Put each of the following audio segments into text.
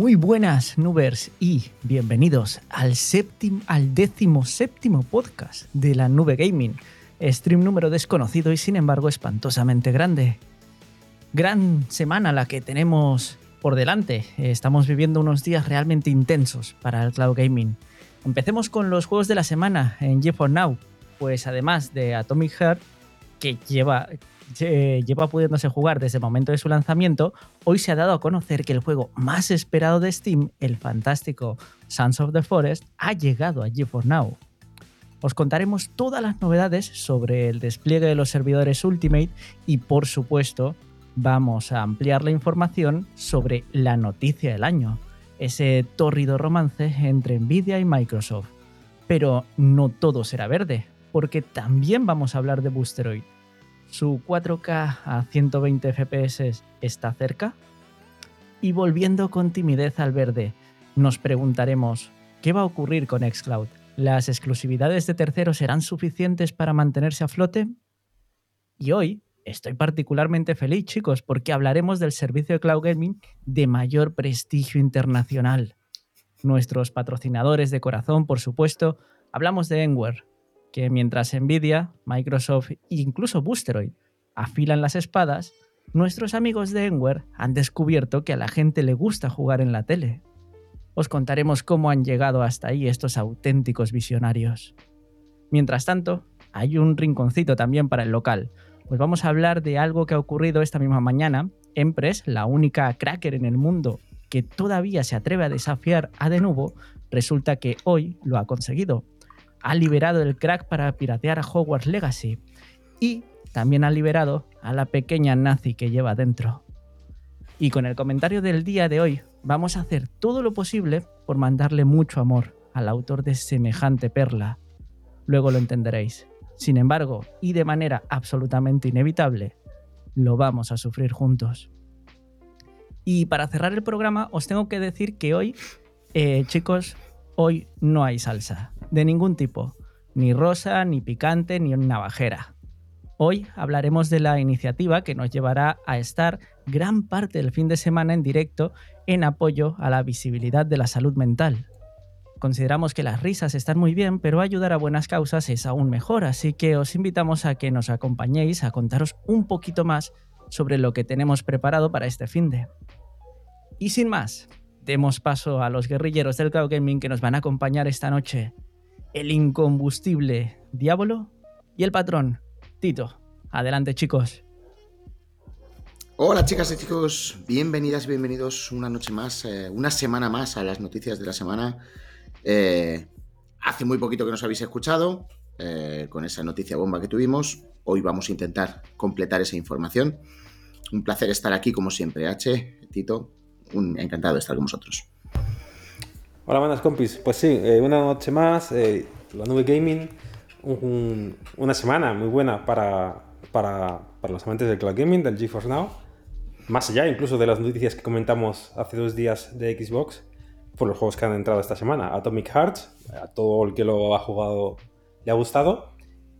Muy buenas, Nubers, y bienvenidos al, séptimo, al décimo séptimo podcast de la Nube Gaming. Stream número desconocido y sin embargo espantosamente grande. Gran semana la que tenemos por delante. Estamos viviendo unos días realmente intensos para el cloud gaming. Empecemos con los juegos de la semana en GeForce Now. Pues además de Atomic Heart, que lleva, lleva pudiéndose jugar desde el momento de su lanzamiento, hoy se ha dado a conocer que el juego más esperado de Steam, el fantástico Sons of the Forest, ha llegado a GeForce Now. Os contaremos todas las novedades sobre el despliegue de los servidores Ultimate y por supuesto vamos a ampliar la información sobre la noticia del año, ese tórrido romance entre Nvidia y Microsoft. Pero no todo será verde, porque también vamos a hablar de Boosteroid su 4K a 120 FPS está cerca? Y volviendo con timidez al verde, nos preguntaremos, ¿qué va a ocurrir con Xcloud? ¿Las exclusividades de terceros serán suficientes para mantenerse a flote? Y hoy estoy particularmente feliz, chicos, porque hablaremos del servicio de cloud gaming de mayor prestigio internacional. Nuestros patrocinadores de corazón, por supuesto, hablamos de Enware, que mientras Nvidia, Microsoft e incluso Boosteroid afilan las espadas, nuestros amigos de Enware han descubierto que a la gente le gusta jugar en la tele. Os contaremos cómo han llegado hasta ahí estos auténticos visionarios. Mientras tanto, hay un rinconcito también para el local, pues vamos a hablar de algo que ha ocurrido esta misma mañana. Empress, la única cracker en el mundo que todavía se atreve a desafiar a Denuvo, resulta que hoy lo ha conseguido ha liberado el crack para piratear a Hogwarts Legacy y también ha liberado a la pequeña nazi que lleva dentro. Y con el comentario del día de hoy vamos a hacer todo lo posible por mandarle mucho amor al autor de semejante perla. Luego lo entenderéis. Sin embargo, y de manera absolutamente inevitable, lo vamos a sufrir juntos. Y para cerrar el programa os tengo que decir que hoy, eh, chicos, hoy no hay salsa de ningún tipo, ni rosa, ni picante, ni navajera. Hoy hablaremos de la iniciativa que nos llevará a estar gran parte del fin de semana en directo en apoyo a la visibilidad de la salud mental. Consideramos que las risas están muy bien, pero ayudar a buenas causas es aún mejor, así que os invitamos a que nos acompañéis a contaros un poquito más sobre lo que tenemos preparado para este fin de. Y sin más, demos paso a los guerrilleros del cloud gaming que nos van a acompañar esta noche el incombustible Diablo y el patrón Tito. Adelante chicos. Hola chicas y chicos, bienvenidas y bienvenidos una noche más, eh, una semana más a las noticias de la semana. Eh, hace muy poquito que nos habéis escuchado eh, con esa noticia bomba que tuvimos. Hoy vamos a intentar completar esa información. Un placer estar aquí como siempre, H, Tito. Un, encantado de estar con vosotros. Hola, buenas compis. Pues sí, eh, una noche más, eh, la nube gaming, una semana muy buena para, para, para, los amantes del cloud gaming, del GeForce Now. Más allá incluso de las noticias que comentamos hace dos días de Xbox, por los juegos que han entrado esta semana. Atomic Hearts, a todo el que lo ha jugado le ha gustado.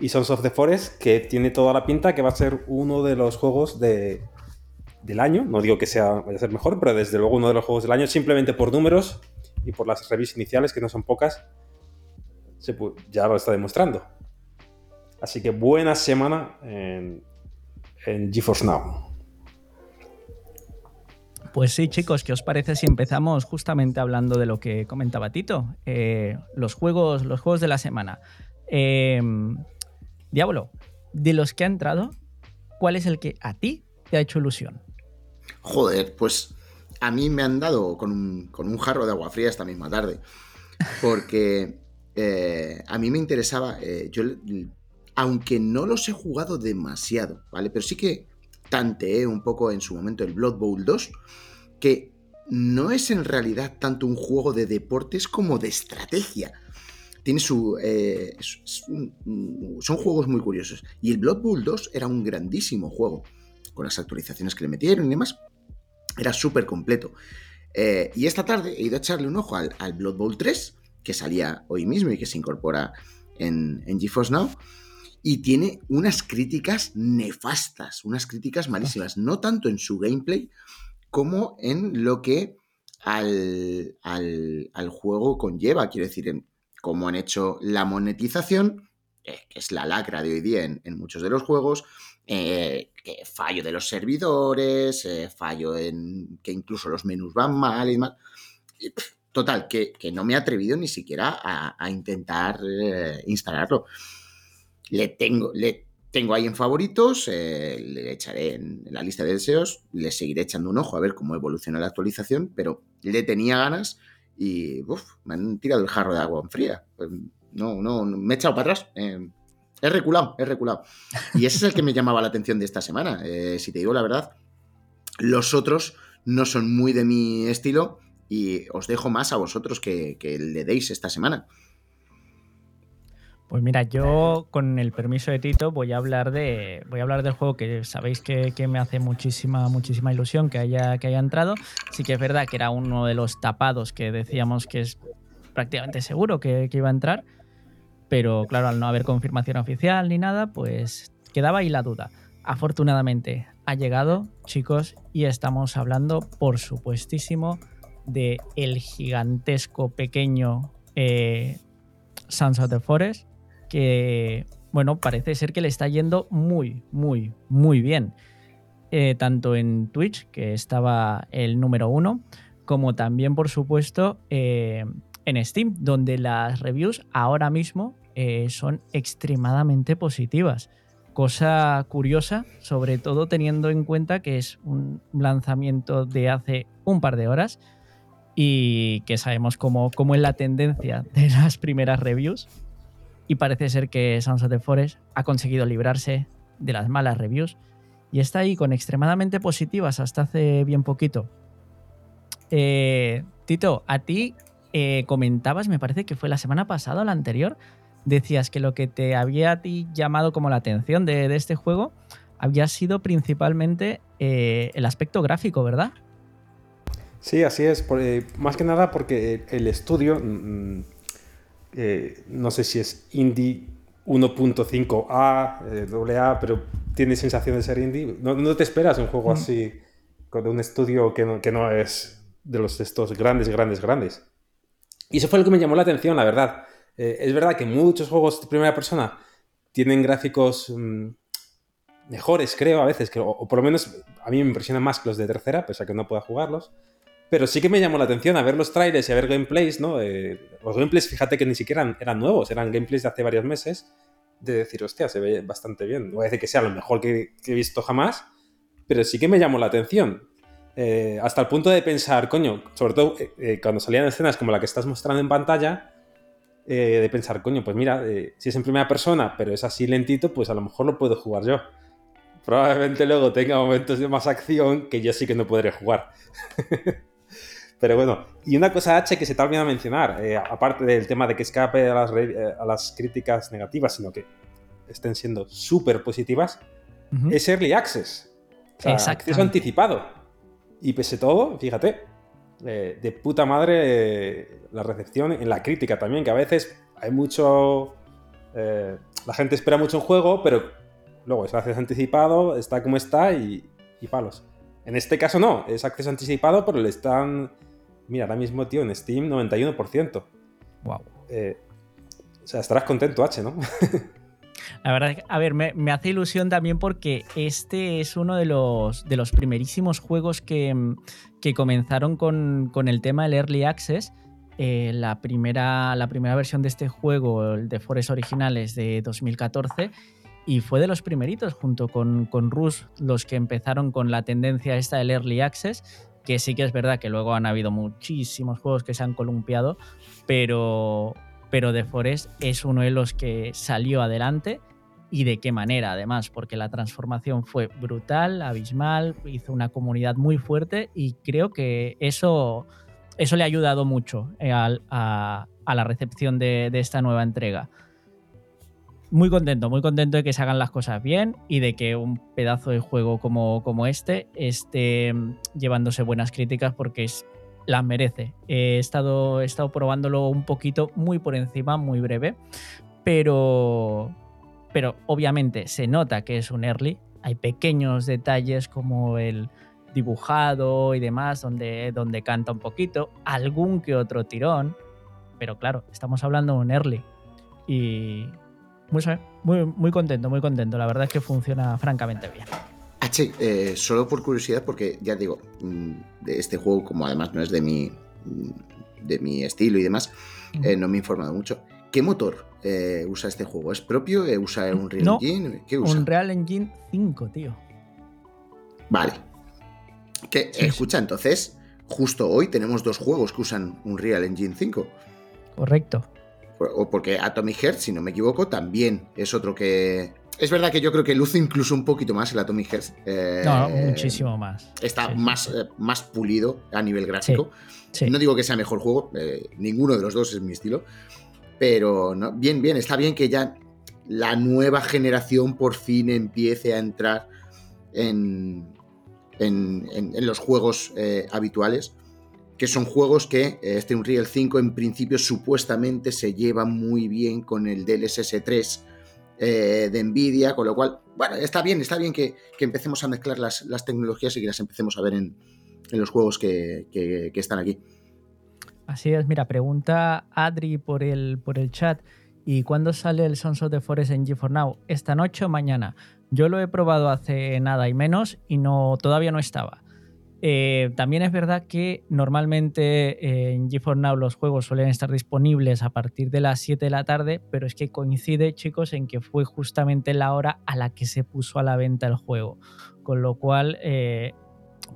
Y Sons of the Forest, que tiene toda la pinta que va a ser uno de los juegos de, del año. No digo que sea, vaya a ser mejor, pero desde luego uno de los juegos del año, simplemente por números y por las reviews iniciales, que no son pocas, se ya lo está demostrando. Así que buena semana en, en GeForce Now. Pues sí, chicos, ¿qué os parece si empezamos justamente hablando de lo que comentaba Tito? Eh, los, juegos, los juegos de la semana. Em, Diablo, de los que ha entrado, ¿cuál es el que a ti te ha hecho ilusión? Joder, pues a mí me han dado con un, jarro de agua fría esta misma tarde. Porque eh, a mí me interesaba, eh, yo, aunque no los he jugado demasiado, ¿vale? Pero sí que tanteé un poco en su momento el Blood Bowl 2, que no es en realidad tanto un juego de deportes como de estrategia. Tiene su. Eh, son juegos muy curiosos. Y el Blood Bowl 2 era un grandísimo juego. Con las actualizaciones que le metieron y demás. Era súper completo. Eh, y esta tarde he ido a echarle un ojo al, Blood Bowl 3, que salía hoy mismo y que se incorpora en, en GeForce Now. Y tiene unas críticas nefastas, unas críticas malísimas, no tanto en su gameplay como en lo que al, al, juego conlleva. Quiero decir, en cómo han hecho la monetización, eh, que es la lacra de hoy día en, muchos de los juegos, eh, que fallo de los servidores, eh, fallo en que incluso los menús van mal y demás. total, que, no me he atrevido ni siquiera a, intentar instalarlo. Le tengo, le tengo ahí en favoritos, le echaré en, la lista de deseos, le seguiré echando un ojo a ver cómo evoluciona la actualización, pero le tenía ganas y me han tirado el jarro de agua en fría. Pues, no, no, me he echado para atrás. Eh, he reculado, he reculado. Y ese es el que me llamaba la atención de esta semana. Eh, si te digo la verdad, los otros no son muy de mi estilo y os dejo más a vosotros que, que le deis esta semana. Pues mira, yo con el permiso de Tito voy a hablar de voy a hablar del juego que sabéis que, me hace muchísima muchísima ilusión que haya que haya entrado. Sí que es verdad que era uno de los tapados que decíamos que es prácticamente seguro que, iba a entrar, pero claro, al no haber confirmación oficial ni nada, pues quedaba ahí la duda. Afortunadamente ha llegado, chicos, y estamos hablando, por supuestísimo, de el gigantesco pequeño eh, Sons of the Forest que, bueno, parece ser que le está yendo muy, muy, muy bien. Eh, tanto en Twitch, que estaba el número uno, como también, por supuesto, eh, en Steam, donde las reviews ahora mismo eh, son extremadamente positivas. Cosa curiosa, sobre todo teniendo en cuenta que es un lanzamiento de hace un par de horas y que sabemos cómo, cómo es la tendencia de las primeras reviews y parece ser que Sons of the Forest ha conseguido librarse de las malas reviews y está ahí con extremadamente positivas hasta hace bien poquito. Eh, Tito, a ti eh, comentabas, me parece que fue la semana pasada o la anterior, decías que lo que te había a ti llamado como la atención de, este juego había sido principalmente eh, el aspecto gráfico, ¿verdad? Sí, así es. más que nada porque el estudio mm, eh, no sé si es indie 1.5A, eh, AA, pero tiene sensación de ser indie. No, te esperas un juego mm. así, con un estudio que no, que no es de los estos grandes, grandes, grandes. Y eso fue lo que me llamó la atención, la verdad. Eh, es verdad que muchos juegos de primera persona tienen gráficos mm, mejores, creo, a veces, que, o, por lo menos a mí me impresionan más que los de tercera, pese a que no pueda jugarlos. Pero sí que me llamó la atención a ver los trailers y a ver gameplays, ¿no? Eh, los gameplays, fíjate que ni siquiera eran, nuevos, eran gameplays de hace varios meses. De decir, hostia, se ve bastante bien. No voy a decir que sea lo mejor que, he visto jamás, pero sí que me llamó la atención. Eh, hasta el punto de pensar, coño, sobre todo cuando salían escenas como la que estás mostrando en pantalla, de pensar, coño, pues mira, si es en primera persona, pero es así lentito, pues a lo mejor lo puedo jugar yo. Probablemente luego tenga momentos de más acción que yo sí que no podré jugar. Pero bueno, y una cosa H que se te ha olvidado mencionar, eh, aparte del tema de que escape a las, eh, a las críticas negativas, sino que estén siendo súper positivas, es Early Access. O sea, acceso anticipado. Y pese todo, fíjate, eh, de puta madre la recepción en la crítica también, que a veces hay mucho... la gente espera mucho un juego, pero luego es acceso anticipado, está como está y, y palos. En este caso no, es acceso anticipado, pero le están Mira, ahora mismo, tío, en Steam 91%. Wow. Eh, o sea, estarás contento, H, ¿no? La verdad, a ver, me, hace ilusión también porque este es uno de los, de los primerísimos juegos que, comenzaron con, el tema del Early Access. Eh, la, primera, la primera versión de este juego, el de Forest Originales de 2014, y fue de los primeritos, junto con, con Rus, los que empezaron con la tendencia esta del Early Access que sí que es verdad que luego han habido muchísimos juegos que se han columpiado, pero, pero The Forest es uno de los que salió adelante y de qué manera además, porque la transformación fue brutal, abismal, hizo una comunidad muy fuerte y creo que eso, eso le ha ayudado mucho eh, a, a, la recepción de, de esta nueva entrega. Muy contento, muy contento de que se hagan las cosas bien y de que un pedazo de juego como, como este esté mm, llevándose buenas críticas porque es, las merece. He estado, he estado probándolo un poquito muy por encima, muy breve, pero, pero obviamente se nota que es un early. Hay pequeños detalles como el, dibujado y demás, donde, donde canta un poquito, algún que otro tirón, pero claro, estamos hablando de un early y muy, muy contento, muy contento, la verdad es que funciona francamente bien. H, eh, solo por curiosidad, porque ya digo, mm, de este juego, como además no es de mi, mm, de mi estilo y demás, eh, no me he informado mucho. ¿Qué motor eh, usa este juego? ¿Es propio? ¿Usa un Real Engine? ¿Qué usa? Un Real Engine 5, tío. Vale. Que, escucha, entonces, justo hoy tenemos dos juegos que usan un Real Engine 5. Correcto. O porque Atomic Heart, si no me equivoco, también es otro que. Es verdad que yo creo que luce incluso un poquito más el Atomic Heart. Eh, no, muchísimo más. Está más, eh, más pulido a nivel gráfico. No digo que sea mejor juego, eh, ninguno de los dos es mi estilo. Pero no, bien, bien, está bien que ya la nueva generación por fin empiece a entrar en, en, los juegos habituales que son juegos que este Unreal 5 en principio supuestamente se lleva muy bien con el DLSS 3 eh, de Nvidia, con lo cual, bueno, está bien, está bien que, empecemos a mezclar las, tecnologías y que las empecemos a ver en, los juegos que, están aquí. Así es, mira, pregunta Adri por el, por el chat. ¿Y cuándo sale el Sons of the Forest en G4 Now? ¿Esta noche o mañana? Yo lo he probado hace nada y menos y no, todavía no estaba. Eh, también es verdad que normalmente eh, en GeForce Now los juegos suelen estar disponibles a partir de las 7 de la tarde, pero es que coincide, chicos, en que fue justamente la hora a la que se puso a la venta el juego. Con lo cual, eh,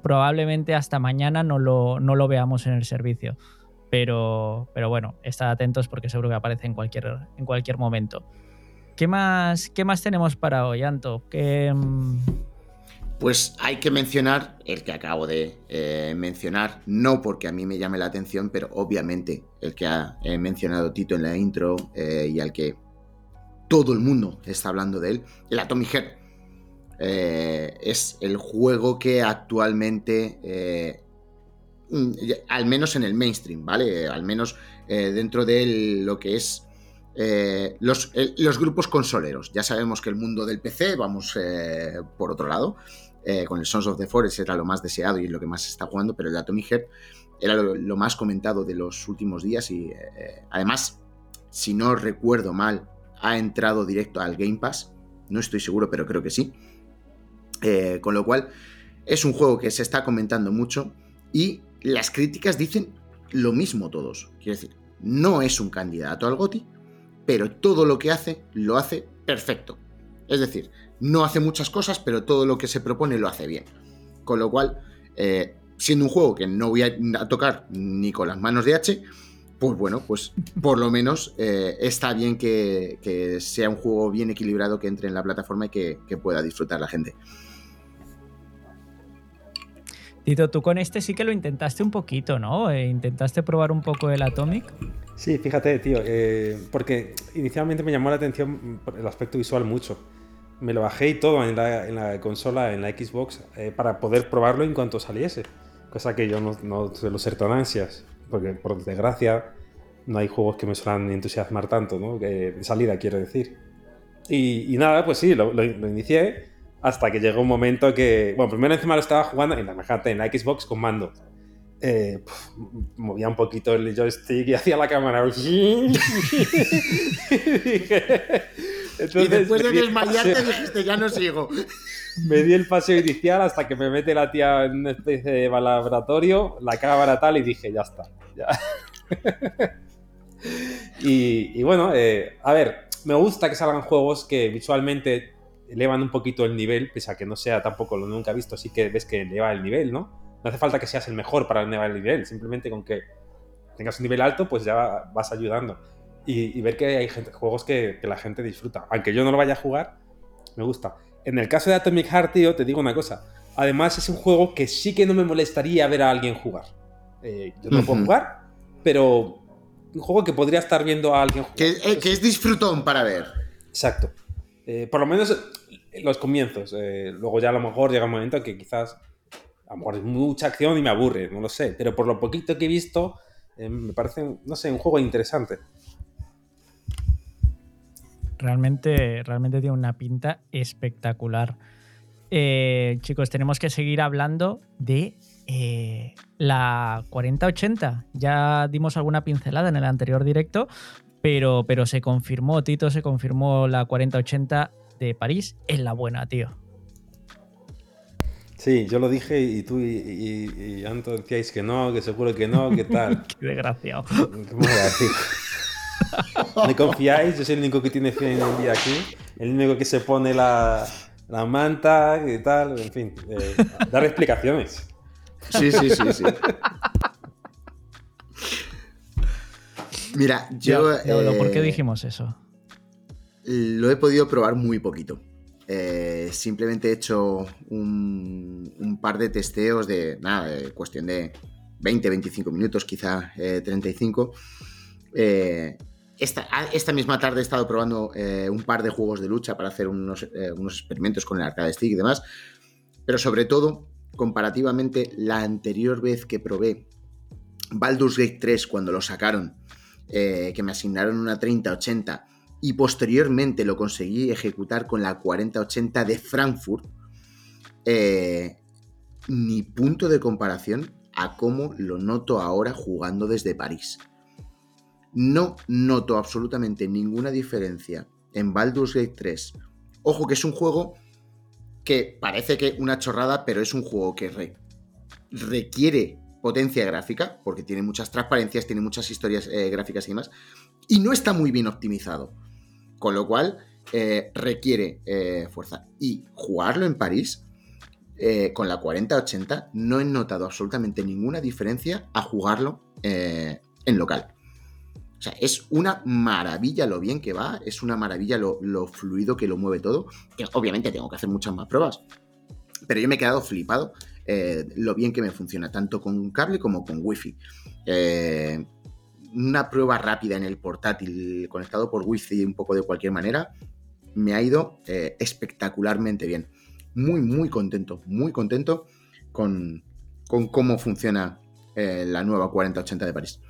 probablemente hasta mañana no lo, no lo, veamos en el servicio. Pero, pero bueno, estad atentos porque seguro que aparece en cualquier, en cualquier momento. ¿Qué más, ¿Qué más tenemos para hoy, Anto? ¿Qué, mm, pues hay que mencionar el que acabo de eh, mencionar, no porque a mí me llame la atención, pero obviamente el que ha mencionado Tito en la intro eh, y al que todo el mundo está hablando de él, el Atomic Heart. Eh, es el juego que actualmente, al menos en el mainstream, ¿vale? Al menos dentro de lo que es los, los, grupos consoleros. Ya sabemos que el mundo del PC, vamos por otro lado, eh, con el Sons of the Forest era lo más deseado y lo que más se está jugando, pero el Atomic Heart era lo, más comentado de los últimos días y eh, además, si no recuerdo mal, ha entrado directo al Game Pass, no estoy seguro, pero creo que sí. Eh, con lo cual, es un juego que se está comentando mucho y las críticas dicen lo mismo todos. Quiero decir, no es un candidato al GOTI, pero todo lo que hace lo hace perfecto. Es decir, no hace muchas cosas, pero todo lo que se propone lo hace bien. Con lo cual, eh, siendo un juego que no voy a, tocar ni con las manos de H, pues bueno, pues por lo menos eh, está bien que, sea un juego bien equilibrado que entre en la plataforma y que, pueda disfrutar la gente. Tito, tú con este sí que lo intentaste un poquito, ¿no? Eh, intentaste probar un poco el Atomic. Sí, fíjate, tío, porque inicialmente me llamó la atención el aspecto visual mucho me lo bajé y todo en la, consola, en la Xbox, eh, para poder probarlo en cuanto saliese. Cosa que yo no, no suelo ser tan ansias, porque por desgracia no hay juegos que me suelen entusiasmar tanto, ¿no? de salida, quiero decir. Y, nada, pues sí, lo, inicié hasta que llegó un momento que. Bueno, primero encima lo estaba jugando en la, en la Xbox con mando. Eh, movía un poquito el joystick y hacía la cámara. y dije, y después de desmayarte dijiste, ya no sigo. Me di el paseo inicial hasta que me mete la tía en una especie de laboratorio, la cámara tal, y dije, ya está. y, bueno, eh, a ver, me gusta que salgan juegos que visualmente elevan un poquito el nivel, pese a que no sea tampoco lo nunca visto, sí que ves que eleva el nivel, ¿no? No hace falta que seas el mejor para elevar el nivel, simplemente con que tengas un nivel alto, pues ya vas ayudando y, ver que hay gente, juegos que, la gente disfruta. Aunque yo no lo vaya a jugar, me gusta. En el caso de Atomic Heart, tío, te digo una cosa. Además, es un juego que sí que no me molestaría ver a alguien jugar. Eh, yo no lo puedo jugar, pero un juego que podría estar viendo a alguien jugar. Que, eh, es disfrutón para ver. Exacto. Eh, por lo menos los comienzos. luego ya a lo mejor llega un momento que quizás a lo mejor es mucha acción y me aburre, no lo sé. Pero por lo poquito que he visto, me parece, no sé, un juego interesante. Realmente, realmente tiene una pinta espectacular. eh, chicos, tenemos que seguir hablando de eh, la 4080. Ya dimos alguna pincelada en el anterior directo, pero, pero se confirmó, Tito, se confirmó la 4080 de París en la buena, tío. Sí, yo lo dije y tú y, y, Anto decíais que no, que seguro que no, que tal. Qué desgraciado. ¿Cómo? ¿Me confiáis? Yo soy el único que tiene fe en el día aquí, el único que se pone la, la manta y tal, en fin, eh, dar explicaciones. Sí, sí, sí, sí. Mira, yo... ¿Por qué eh, dijimos eso? Lo he podido probar muy poquito. Eh, simplemente he hecho un, par de testeos de, nada, de cuestión de 20, 25 minutos, quizá 35. Esta, misma tarde he estado probando un par de juegos de lucha para hacer unos, unos experimentos con el arcade stick y demás. Pero sobre todo comparativamente la anterior vez que probé Baldur's Gate 3 cuando lo sacaron, eh, que me asignaron una 3080 y posteriormente lo conseguí ejecutar con la 4080 de Frankfurt, eh, ni punto de comparación a cómo lo noto ahora jugando desde París. No noto absolutamente ninguna diferencia en Baldur's Gate 3. Ojo que es un juego que parece que una chorrada, pero es un juego que requiere potencia gráfica, porque tiene muchas transparencias, tiene muchas historias eh, gráficas y demás, y no está muy bien optimizado. Con lo cual, eh, requiere eh, fuerza. Y jugarlo en París, con la 4080, no he notado absolutamente ninguna diferencia a jugarlo en local. O sea, es una maravilla lo bien que va, es una maravilla lo, fluido que lo mueve todo. Que obviamente tengo que hacer muchas más pruebas. Pero yo me he quedado flipado eh, lo bien que me funciona, tanto con cable como con wifi. Eh, una prueba rápida en el portátil conectado por wifi un poco de cualquier manera, me ha ido eh, espectacularmente bien. Muy, muy contento, muy contento con, con cómo funciona la nueva 4080 de París.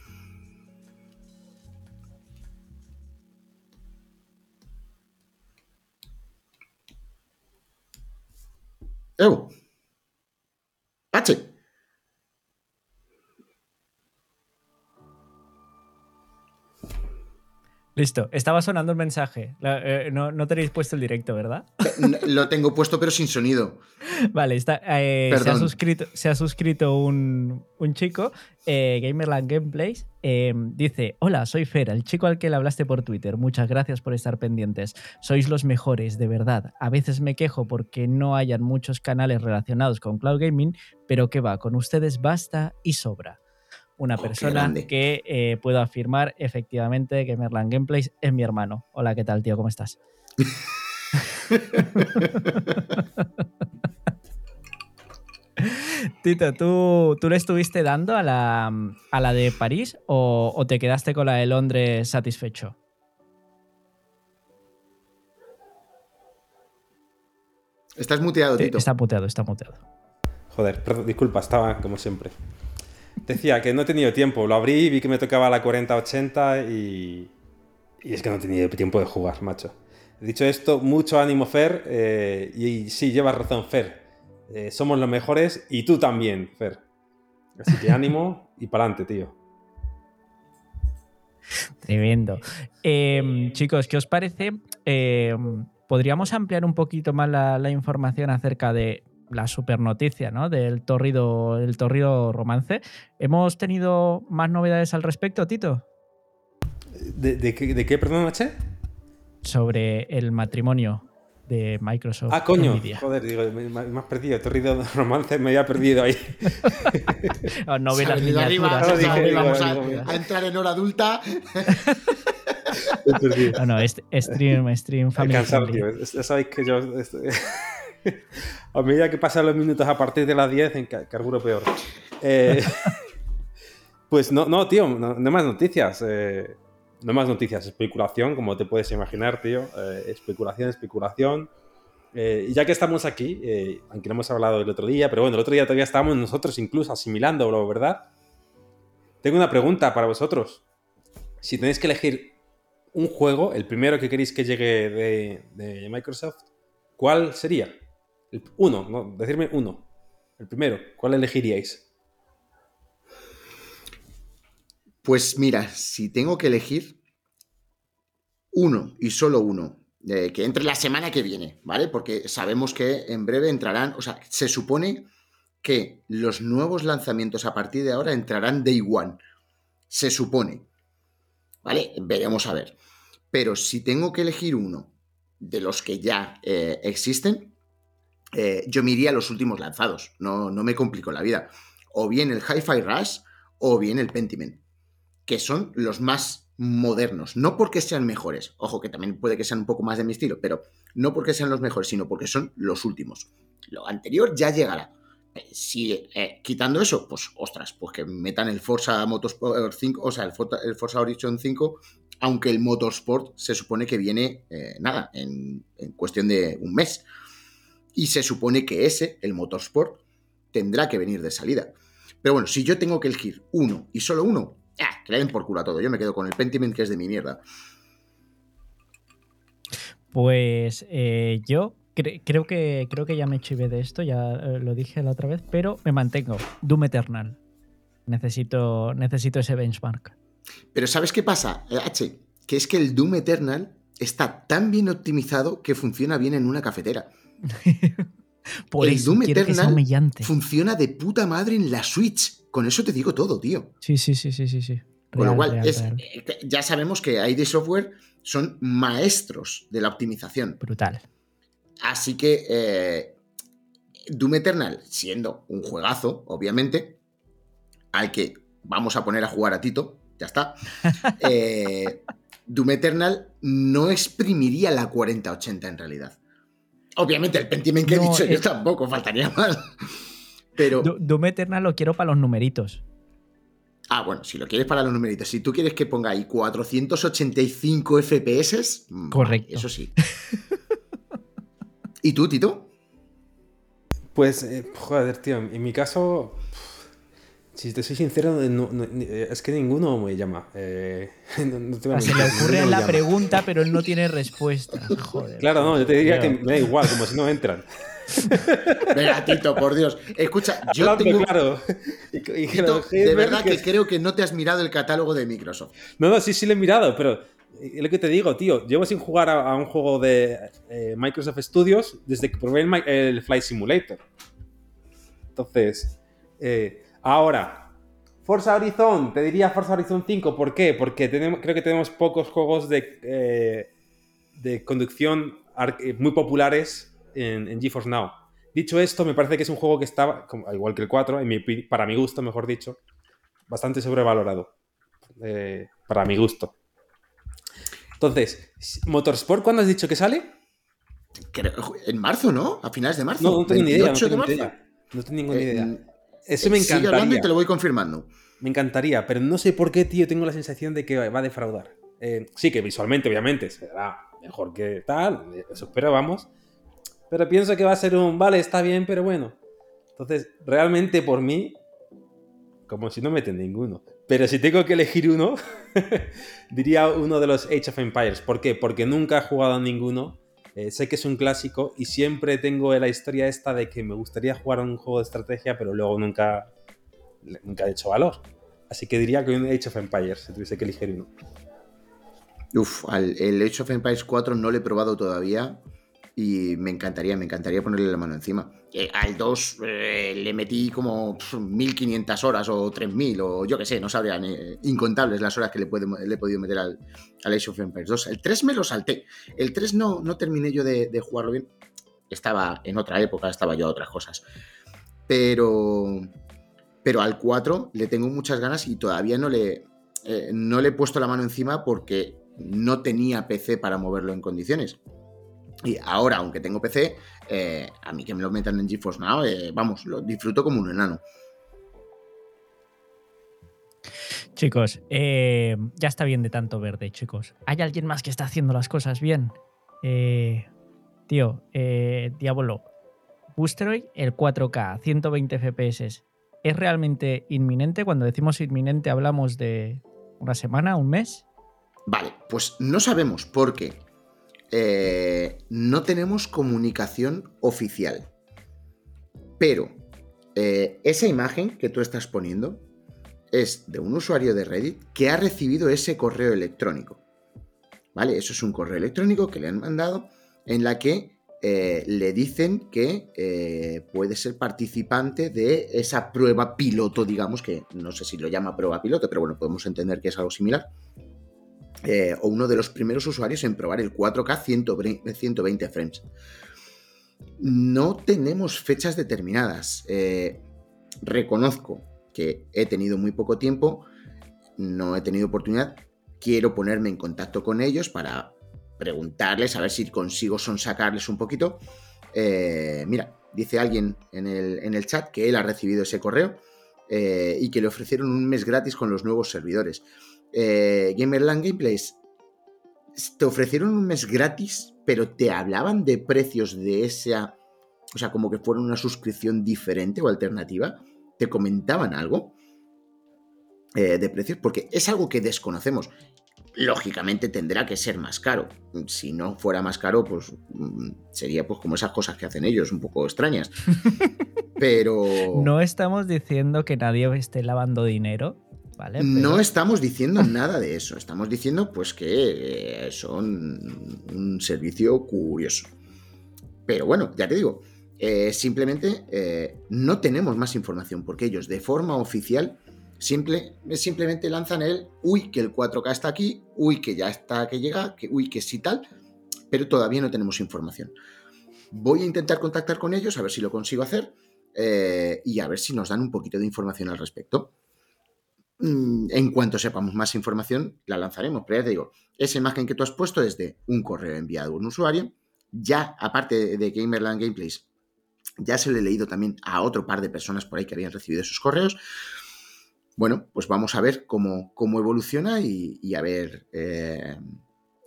Oh, That's it. Listo, estaba sonando el mensaje. Eh, no, tenéis puesto el directo, ¿verdad? Eh, lo tengo puesto, pero sin sonido. Vale, está, eh, se, ha suscrito, se ha suscrito un, chico, Gamerland Gameplays. dice: Hola, soy Fer, el chico al que le hablaste por Twitter. Muchas gracias por estar pendientes. Sois los mejores, de verdad. A veces me quejo porque no hayan muchos canales relacionados con cloud gaming, pero que va, con ustedes basta y sobra una oh, persona que eh, puedo afirmar efectivamente que Merlan Gameplays es mi hermano. Hola, ¿qué tal, tío? ¿Cómo estás? Tito, ¿tú, ¿tú, le estuviste dando a la, a la de París o, te quedaste con la de Londres satisfecho? Estás muteado, Tito. Está muteado, está muteado. Joder, disculpa, estaba como siempre. Decía que no he tenido tiempo. Lo abrí, vi que me tocaba la 40-80 y... y es que no he tenido tiempo de jugar, macho. Dicho esto, mucho ánimo, Fer. Eh, y sí, llevas razón, Fer. Eh, somos los mejores y tú también, Fer. Así que ánimo y para adelante, tío. Tremendo. Em, chicos, ¿qué os parece? Em, ¿Podríamos ampliar un poquito más la información acerca de la super noticia ¿no? del torrido, el torrido romance. ¿Hemos tenido más novedades al respecto, Tito? ¿De, qué, perdón, H? Sobre el matrimonio de Microsoft. Ah, coño. Joder, digo, me, has perdido. Torrido romance me había perdido ahí. novelas vamos a, entrar en hora adulta. no, no, stream, stream family. Ya sabéis que yo a medida que pasan los minutos a partir de las 10, en carburo peor. Eh, pues no, no, tío, no, más noticias. Eh, no más noticias, especulación, como te puedes imaginar, tío. Eh, especulación, especulación. y ya que estamos aquí, aunque no hemos hablado el otro día, pero bueno, el otro día todavía estábamos nosotros incluso asimilándolo, ¿verdad? Tengo una pregunta para vosotros. Si tenéis que elegir un juego, el primero que queréis que llegue de Microsoft, ¿cuál sería? Uno, no, decirme uno. El primero, ¿cuál elegiríais? Pues mira, si tengo que elegir uno y solo uno, eh, que entre la semana que viene, ¿vale? Porque sabemos que en breve entrarán, o sea, se supone que los nuevos lanzamientos a partir de ahora entrarán day one. Se supone. ¿Vale? Veremos a ver. Pero si tengo que elegir uno de los que ya eh, existen, eh, yo me iría a los últimos lanzados. No, no me complico la vida. O bien el Hi-Fi Rush o bien el Pentiment, que son los más modernos. No porque sean mejores. Ojo, que también puede que sean un poco más de mi estilo, pero no porque sean los mejores, sino porque son los últimos. Lo anterior ya llegará. Eh, si eh, quitando eso, pues ostras, pues que metan el Forza Motorsport 5, o sea, el, Forza Horizon 5, aunque el Motorsport se supone que viene, nada, en, en cuestión de un mes. Y se supone que ese, el Motorsport, tendrá que venir de salida. Pero bueno, si yo tengo que elegir uno y solo uno, que le den por culo a todo. Yo me quedo con el Pentiment, que es de mi mierda. Pues eh, yo creo, que, creo que ya me chivé de esto, ya eh, lo dije la otra vez, pero me mantengo. Doom Eternal. Necesito, necesito ese benchmark. Pero ¿sabes qué pasa, eh, H? Que es que el Doom Eternal está tan bien optimizado que funciona bien en una cafetera. Por el Doom Eternal funciona de puta madre en la Switch. Con eso te digo todo, tío. Sí, sí, sí, sí, sí. sí. Con lo cual, eh, ya sabemos que ID Software son maestros de la optimización. Brutal. Así que eh, Doom Eternal, siendo un juegazo, obviamente, al que vamos a poner a jugar a Tito, ya está. eh, Doom Eternal no exprimiría la 4080 en realidad. Obviamente el Pentiment que he dicho yo tampoco, faltaría más. Pero... Doom Eternal lo quiero para los numeritos. Ah, bueno, si lo quieres para los numeritos. Si tú quieres que ponga ahí 485 FPS, mm, correcto. eso sí. ¿Y tú, Tito? Pues, eh, joder, tío, en mi caso, si te soy sincero, eh, es que ninguno me llama. Eh, se le ocurre la pregunta, pero él no tiene respuesta. Joder. Claro, no, yo te diría que me da igual, como si no entran. Venga, Tito, por Dios. Escucha, yo tengo... Claro. de verdad que, creo que no te has mirado el catálogo de Microsoft. No, no, sí, sí lo he mirado, pero es lo que te digo, tío. Llevo sin jugar a, un juego de eh, Microsoft Studios desde que probé el, el Flight Simulator. Entonces... Eh, Ahora, Forza Horizon, te diría Forza Horizon 5, ¿por qué? Porque tenemos, creo que tenemos pocos juegos de, eh, de conducción eh, muy populares en, GeForce Now. Dicho esto, me parece que es un juego que está, igual que el 4, para mi gusto, mejor dicho, bastante sobrevalorado. Eh, para mi gusto. Entonces, ¿Motorsport cuándo has dicho que sale? en marzo, ¿no? A finales de marzo. No, no tengo ni idea. No tengo, idea. No tengo ninguna idea. Eso me encantaría. Sigue hablando y te lo voy confirmando. Me encantaría, pero no sé por qué, tío, tengo la sensación de que va a defraudar. Eh, sí, que visualmente, obviamente, será mejor que tal, eso espero, vamos. Pero pienso que va a ser un, vale, está bien, pero bueno. Entonces, realmente por mí, como si no meten ninguno. Pero si tengo que elegir uno, diría uno de los Age of Empires. ¿Por qué? Porque nunca he jugado a ninguno eh, sé que es un clásico y siempre tengo la historia esta de que me gustaría jugar un juego de estrategia, pero luego nunca, nunca he hecho valor. Así que diría que un Age of Empires, si tuviese que elegir uno. Uf, el Age of Empires 4 no lo he probado todavía y me encantaría, me encantaría ponerle la mano encima. Eh, al 2 eh, le metí como 1500 horas o 3000 o yo qué sé, no sabría, incontables las horas que le, le he podido meter al, al, Age of Empires 2. El 3 me lo salté, el 3 no, no terminé yo de, jugarlo bien, estaba en otra época, estaba yo a otras cosas. Pero, pero al 4 le tengo muchas ganas y todavía no le, eh, no le he puesto la mano encima porque no tenía PC para moverlo en condiciones. Y ahora, aunque tengo PC, eh, a mí que me lo metan en GeForce Now, eh, vamos, lo disfruto como un enano. Chicos, eh, ya está bien de tanto verde, chicos. ¿Hay alguien más que está haciendo las cosas bien? tío, Diablo, Boosteroid, el 4K, 120 FPS, ¿es realmente inminente? Cuando decimos inminente hablamos de una semana, un mes. Vale, pues no sabemos por qué. Eh, no tenemos comunicación oficial, Pero eh, esa imagen que tú estás poniendo es de un usuario de Reddit que ha recibido ese correo electrónico. ¿Vale? Eso es un correo electrónico que le han mandado en la que eh, le dicen que puede ser participante de esa prueba piloto, digamos, que no sé si lo llama prueba piloto, pero bueno, podemos entender que es algo similar. O uno de los primeros usuarios en probar el 4K 120 frames. No tenemos fechas determinadas. Eh, reconozco que he tenido muy poco tiempo, no he tenido oportunidad. Quiero ponerme en contacto con ellos para preguntarles, a ver si consigo sonsacarles un poquito. Eh, mira, dice alguien en el, chat que él ha recibido ese correo eh, y que le ofrecieron un mes gratis con los nuevos servidores. Gamerland Gameplays, te ofrecieron un mes gratis pero te hablaban de precios de esa, o sea, como que fuera una suscripción diferente o alternativa, te comentaban algo eh, de precios, porque es algo que desconocemos. Lógicamente tendrá que ser más caro. Si no fuera más caro, pues mm, sería pues como esas cosas que hacen ellos, un poco extrañas. Pero. No estamos diciendo que nadie esté lavando dinero. No estamos diciendo nada de eso, estamos diciendo pues que eh, son un servicio curioso. Pero bueno, ya te digo, eh, simplemente eh, no tenemos más información porque ellos de forma oficial simple, simplemente lanzan el, uy, que el 4K está aquí, uy, que ya está, que llega, que, uy, que sí tal, pero todavía no tenemos información. Voy a intentar contactar con ellos, a ver si lo consigo hacer y a ver si nos dan un poquito de información al respecto. Mm, en cuanto sepamos más información, la lanzaremos. Pero ya te digo, esa imagen que tú has puesto es de un correo enviado a un usuario. Ya, aparte de Gamerland Gameplays, ya se lo he leído también a otro par de personas por ahí que habían recibido esos correos. Bueno, pues vamos a ver cómo, cómo evoluciona y, a ver eh,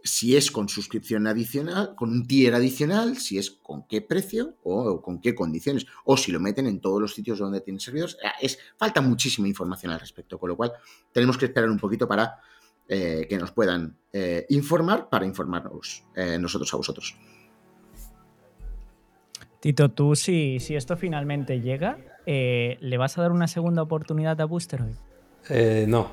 si es con suscripción adicional, con un tier adicional, si es con qué precio o, con qué condiciones, o si lo meten en todos los sitios donde tienen servidores. Ah, es, falta muchísima información al respecto, con lo cual tenemos que esperar un poquito para eh, que nos puedan eh, informar, para informarnos eh, nosotros a vosotros. Tito, tú si, si esto finalmente llega, ¿le vas a dar una segunda oportunidad a Booster hoy? no.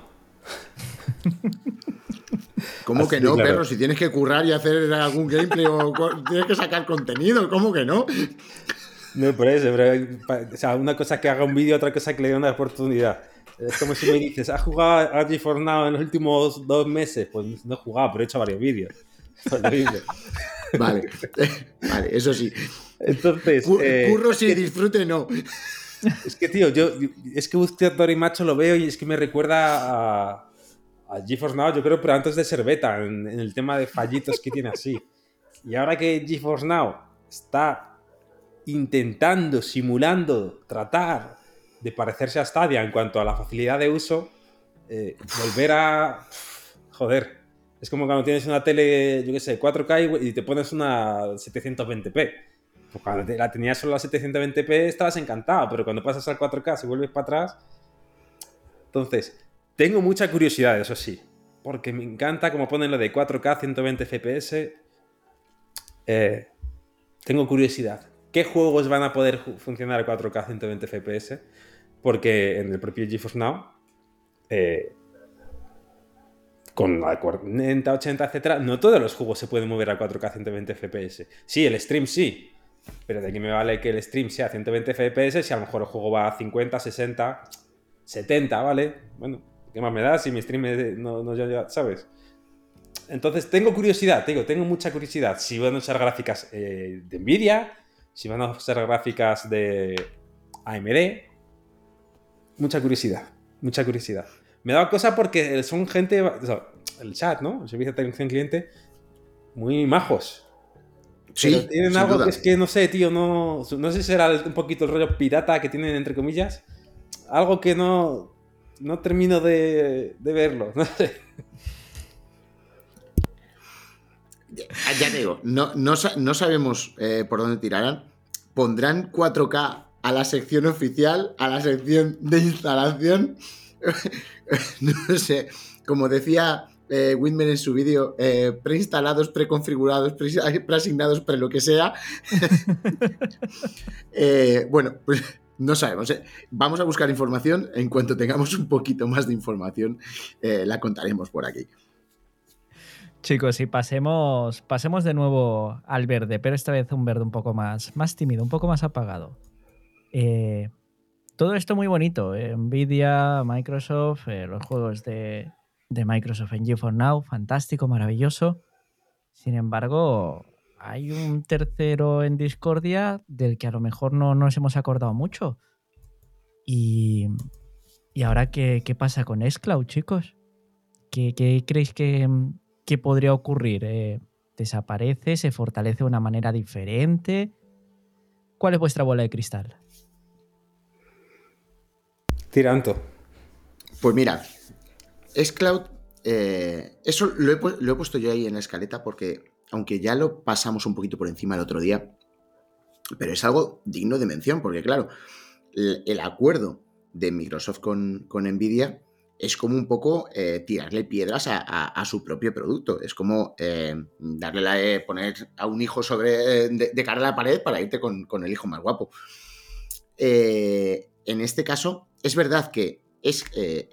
¿Cómo que no, perro? Si tienes que currar y hacer algún gameplay o tienes que sacar contenido, ¿cómo que no? No, por eso, o sea, una cosa que haga un vídeo, otra cosa que le dé una oportunidad. Es como si me dices, ¿has jugado a GeForce Now en los últimos dos meses? Pues no he jugado, pero he hecho varios vídeos. vale, vale, eso sí. Entonces. Eh, curro sí, disfrute no. Es que, tío, yo. Es que Buscador y Macho lo veo y es que me recuerda a a GeForce Now, yo creo, pero antes de ser beta, en, el tema de fallitos que tiene así. Y ahora que GeForce Now está intentando, simulando, tratar de parecerse a Stadia en cuanto a la facilidad de uso, eh, volver a. Joder. Es como cuando tienes una tele, yo qué sé, 4K y te pones una 720p. Pues cuando la tenías solo a 720p estabas encantado, pero cuando pasas al 4K, si vuelves para atrás. Entonces, tengo mucha curiosidad, eso sí, porque me encanta como ponen lo de 4K 120 FPS. tengo curiosidad. ¿Qué juegos van a poder funcionar a 4K 120 FPS? Porque en el propio GeForce Now, eh, con la 40, 80, etc., no todos los juegos se pueden mover a 4K 120 FPS. Sí, el stream sí, pero de aquí me vale que el stream sea 120 FPS si a lo mejor el juego va a 50, 60, 70, ¿vale? Bueno, ¿Qué más me da si mi stream no, no ya, ¿sabes? Entonces tengo curiosidad, digo, tengo mucha curiosidad. Si van a usar gráficas eh, de Nvidia, si van a usar gráficas de AMD. Mucha curiosidad, mucha curiosidad. Me da cosa porque son gente, el chat, ¿no? El servicio de atención cliente, muy majos. Sí, tienen algo que es que no sé, tío, no, no sé si será un poquito el rollo pirata que tienen entre comillas. Algo que no, no termino de, verlo. Ya te digo, no, no, sabemos eh, por dónde tirarán. Pondrán 4K a la sección oficial, a la sección de instalación. no sé, como decía eh, Whitmer en su vídeo, eh, preinstalados, preconfigurados, preasignados, pre lo que sea. Eh, bueno, pues no sabemos. Vamos a buscar información. En cuanto tengamos un poquito más de información, la contaremos por aquí. Chicos, y pasemos, pasemos de nuevo al verde, pero esta vez un verde un poco más, más tímido, un poco más apagado. todo esto muy bonito. Nvidia, Microsoft, los juegos de, de Microsoft en GeForce Now, fantástico, maravilloso. Sin embargo, hay un tercero en Discordia del que a lo mejor no nos hemos acordado mucho. Y, y ahora, qué, pasa con Xcloud, chicos? ¿Qué, creéis que, podría ocurrir? Eh, ¿Desaparece? ¿Se fortalece de una manera diferente? ¿Cuál es vuestra bola de cristal? Tiranto. Pues mira, Xcloud, eh, eso lo he, puesto yo ahí en la escaleta porque, aunque ya lo pasamos un poquito por encima el otro día, pero es algo digno de mención, porque claro, el, acuerdo de Microsoft con, Nvidia es como un poco eh, tirarle piedras a, su propio producto. Es como eh, darle la, poner a un hijo sobre de, cara a la pared para irte con, con el hijo más guapo. en este caso, es verdad que es, eh,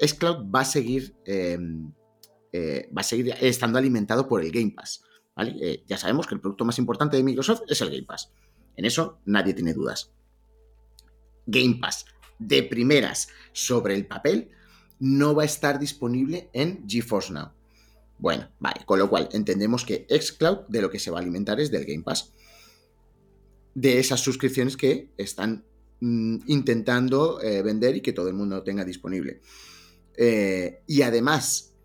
va a seguir. Em, eh, va a seguir estando alimentado por el Game Pass. Eh, ya sabemos que el producto más importante de Microsoft es el Game Pass. En eso nadie tiene dudas. Game Pass de primeras sobre el papel no va a estar disponible en GeForce Now. Bueno, vale, con lo cual entendemos que Xcloud de lo que se va a alimentar es del Game Pass. De esas suscripciones que están Mm, intentando eh, vender y que todo el mundo lo tenga disponible. Eh, y además,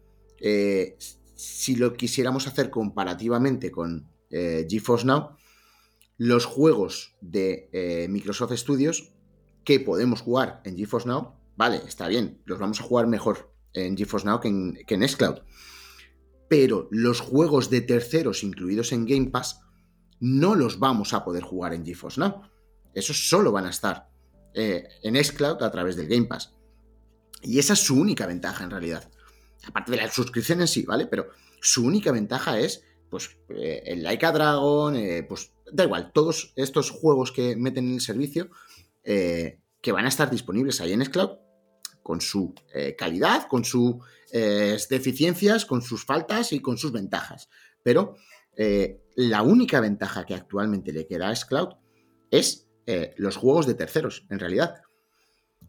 eh, si lo quisiéramos hacer comparativamente con GeForce Now, los juegos de Microsoft Studios que podemos jugar en GeForce Now, vale, está bien, los vamos a jugar mejor en GeForce Now que en, que en Xcloud. Pero los juegos de terceros incluidos en Game Pass no los vamos a poder jugar en GeForce Now esos solo van a estar eh, en Xcloud a través del Game Pass. Y esa es su única ventaja en realidad. Aparte de la suscripción en sí, ¿vale? Pero su única ventaja es, pues, eh, el Laika Dragon, eh, pues, da igual, todos estos juegos que meten en el servicio, que van a estar disponibles ahí en Xcloud, con su calidad, con sus deficiencias, con sus faltas y con sus ventajas. Pero la única ventaja que actualmente le queda a Xcloud es eh, los juegos de terceros, en realidad.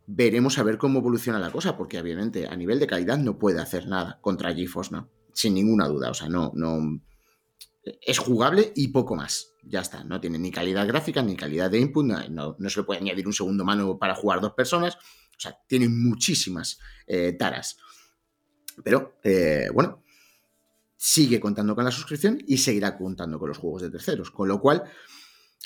Veremos a ver cómo evoluciona la cosa, porque obviamente a nivel de calidad no puede hacer nada contra GeForce ¿no? Sin ninguna duda. O sea, no, no. Es jugable y poco más. Ya está. No tiene ni calidad gráfica ni calidad de input. No, se le puede añadir un segundo mano para jugar dos personas. O sea, tiene muchísimas eh, taras. Pero, eh, bueno, sigue contando con la suscripción y seguirá contando con los juegos de terceros. Con lo cual,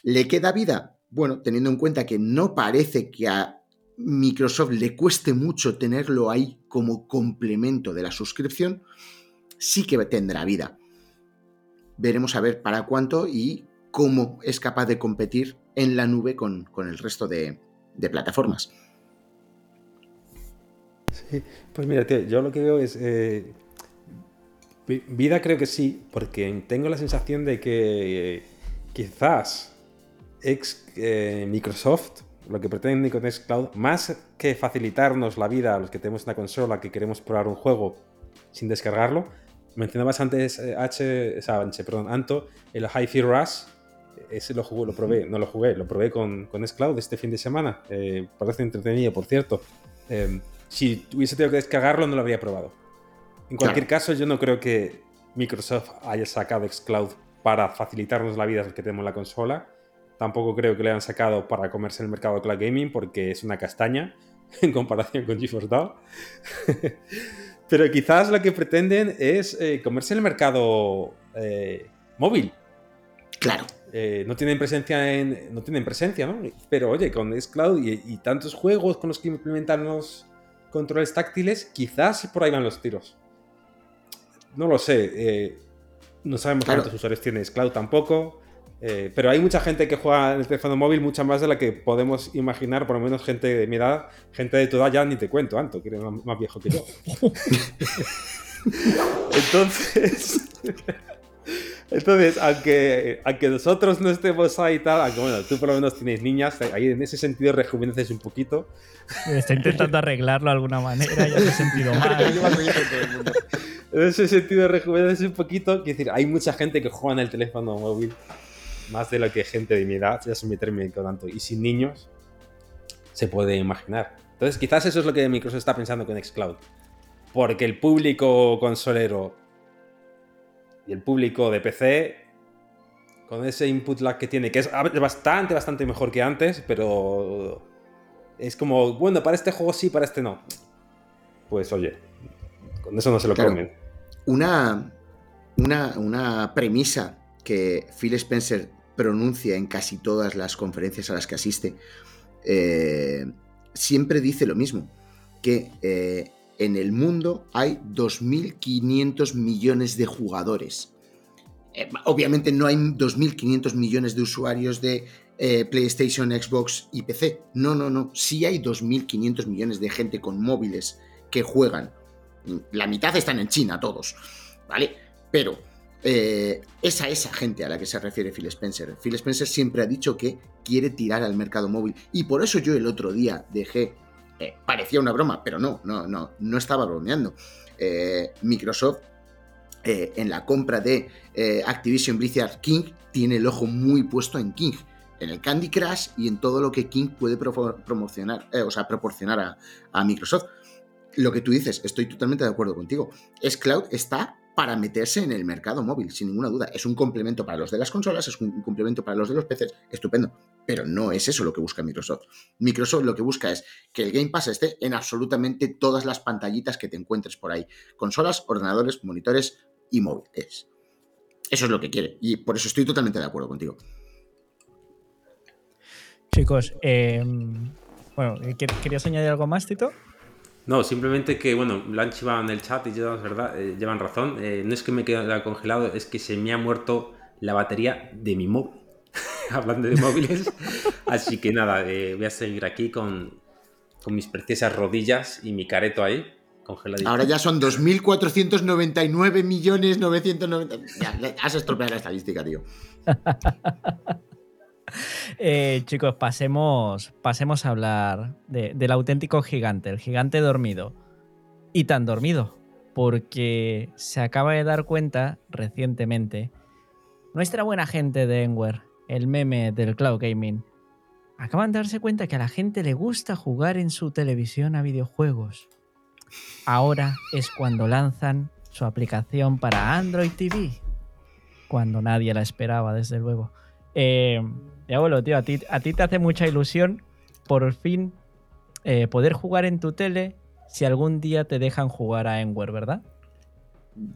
¿le queda vida? Bueno, teniendo en cuenta que no parece que a Microsoft le cueste mucho tenerlo ahí como complemento de la suscripción, sí que tendrá vida. Veremos a ver para cuánto y cómo es capaz de competir en la nube con, el resto de, plataformas. Sí, pues mira, yo lo que veo es... Eh, vida creo que sí, porque tengo la sensación de que eh, quizás ex eh, Microsoft, lo que pretende con Xcloud, más que facilitarnos la vida a los que tenemos una consola que queremos probar un juego sin descargarlo, mencionabas antes eh, H, perdón, Anto, el Hi-Fi Rush, ese lo jugué, lo probé, no lo jugué, lo probé con, con Xcloud este fin de semana. Eh, parece entretenido, por cierto. si hubiese tenido que descargarlo, no lo habría probado. En cualquier caso, yo no creo que Microsoft haya sacado Xcloud para facilitarnos la vida a los que tenemos la consola Tampoco creo que le hayan sacado para comerse el mercado de cloud gaming porque es una castaña en comparación con GeForce Now. Pero quizás lo que pretenden es eh, comerse el mercado eh, móvil. Claro. Eh, no tienen presencia en. No tienen presencia, ¿no? Pero oye, con Xcloud y, y tantos juegos con los que implementan los controles táctiles, quizás por ahí van los tiros. No lo sé. no sabemos cuántos usuarios tiene Xcloud tampoco. Eh, pero hay mucha gente que juega en el teléfono móvil, mucha más de la que podemos imaginar, por lo menos gente de mi edad, gente de tu edad ya ni te cuento, Anto, que eres más, viejo que yo. Entonces. Entonces, aunque, aunque nosotros no estemos ahí y tal, aunque bueno, tú por lo menos tienes niñas, ahí en ese sentido rejuveneces un poquito. Está intentando arreglarlo de alguna manera, ya se ha sentido mal. en ese sentido rejuveneces un poquito, quiero decir, hay mucha gente que juega en el teléfono móvil, más de lo que gente de mi edad, ya se me termina tanto, y sin niños, se puede imaginar. Entonces, quizás eso es lo que Microsoft está pensando con Xcloud. Porque el público consolero y el público de PC, con ese input lag que tiene, que es bastante, bastante mejor que antes, pero es como, bueno, para este juego sí, para este no. Pues oye, con eso no se lo comen. Una, una, una premisa que Phil Spencer pronuncia en casi todas las conferencias a las que asiste, eh, siempre dice lo mismo, que eh, en el mundo hay 2.500 millones de jugadores. Eh, obviamente no hay 2.500 millones de usuarios de PlayStation, Xbox y PC. No, no, no. Sí hay 2.500 millones de gente con móviles que juegan. La mitad están en China, todos. ¿Vale? Pero eh, es a esa gente a la que se refiere Phil Spencer. Phil Spencer siempre ha dicho que quiere tirar al mercado móvil. Y por eso yo el otro día dejé eh, parecía una broma, pero no, no, no, no estaba bromeando. Eh, Microsoft eh, en la compra de Activision Blizzard King tiene el ojo muy puesto en King, en el Candy Crush y en todo lo que King puede promocionar, o sea, proporcionar a, a Microsoft. Lo que tú dices, estoy totalmente de acuerdo contigo. Es Cloud está para meterse en el mercado móvil, sin ninguna duda. Es un complemento para los de las consolas, es un complemento para los de los PCs, estupendo. Pero no es eso lo que busca Microsoft. Microsoft lo que busca es que el Game Pass esté en absolutamente todas las pantallitas que te encuentres por ahí. Consolas, ordenadores, monitores y móviles. Eso es lo que quiere. Y por eso estoy totalmente de acuerdo contigo. Chicos, eh, bueno, ¿querías añadir algo más, Tito? No, simplemente que, bueno, lo han chivado en el chat y llevan, verdad, eh, llevan razón. Eh, no es que me quede congelado, es que se me ha muerto la batería de mi móvil. Hablando de móviles. Así que nada, eh, voy a seguir aquí con, con, mis preciosas rodillas y mi careto ahí, congeladito. Ahora ya son 2.499 millones 990. Ya, has estropeado la estadística, tío. Eh, chicos, pasemos, pasemos a hablar del auténtico gigante, el gigante dormido. Y tan dormido, porque se acaba de dar cuenta recientemente nuestra buena gente de Enware, el meme del cloud gaming, acaban de darse cuenta que a la gente le gusta jugar en su televisión a videojuegos. Ahora es cuando lanzan su aplicación para Android TV, cuando nadie la esperaba, desde luego. Eh, y abuelo, tío, a ti, a ti te hace mucha ilusión por fin eh, poder jugar en tu tele si algún día te dejan jugar a Enware, ¿verdad?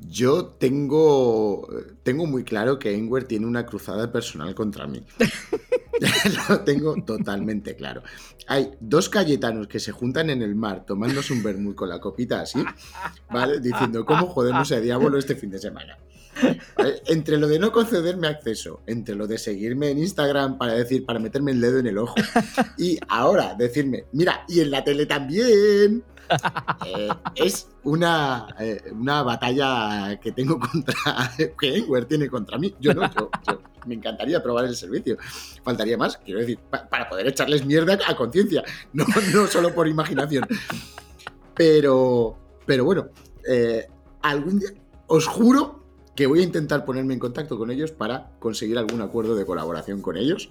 Yo tengo, tengo muy claro que Enware tiene una cruzada personal contra mí. Lo tengo totalmente claro. Hay dos cayetanos que se juntan en el mar tomándose un vermut con la copita así, ¿vale? Diciendo, ¿cómo jodemos a Diablo este fin de semana? Entre lo de no concederme acceso, entre lo de seguirme en Instagram para decir, para meterme el dedo en el ojo, y ahora decirme, mira, y en la tele también. Eh, es una, eh, una batalla que tengo contra. que Enware tiene contra mí. Yo no, yo, me encantaría probar el servicio. Faltaría más, quiero decir, para poder echarles mierda a conciencia, no, no solo por imaginación. Pero, pero bueno, eh, algún día, os juro que voy a intentar ponerme en contacto con ellos para conseguir algún acuerdo de colaboración con ellos.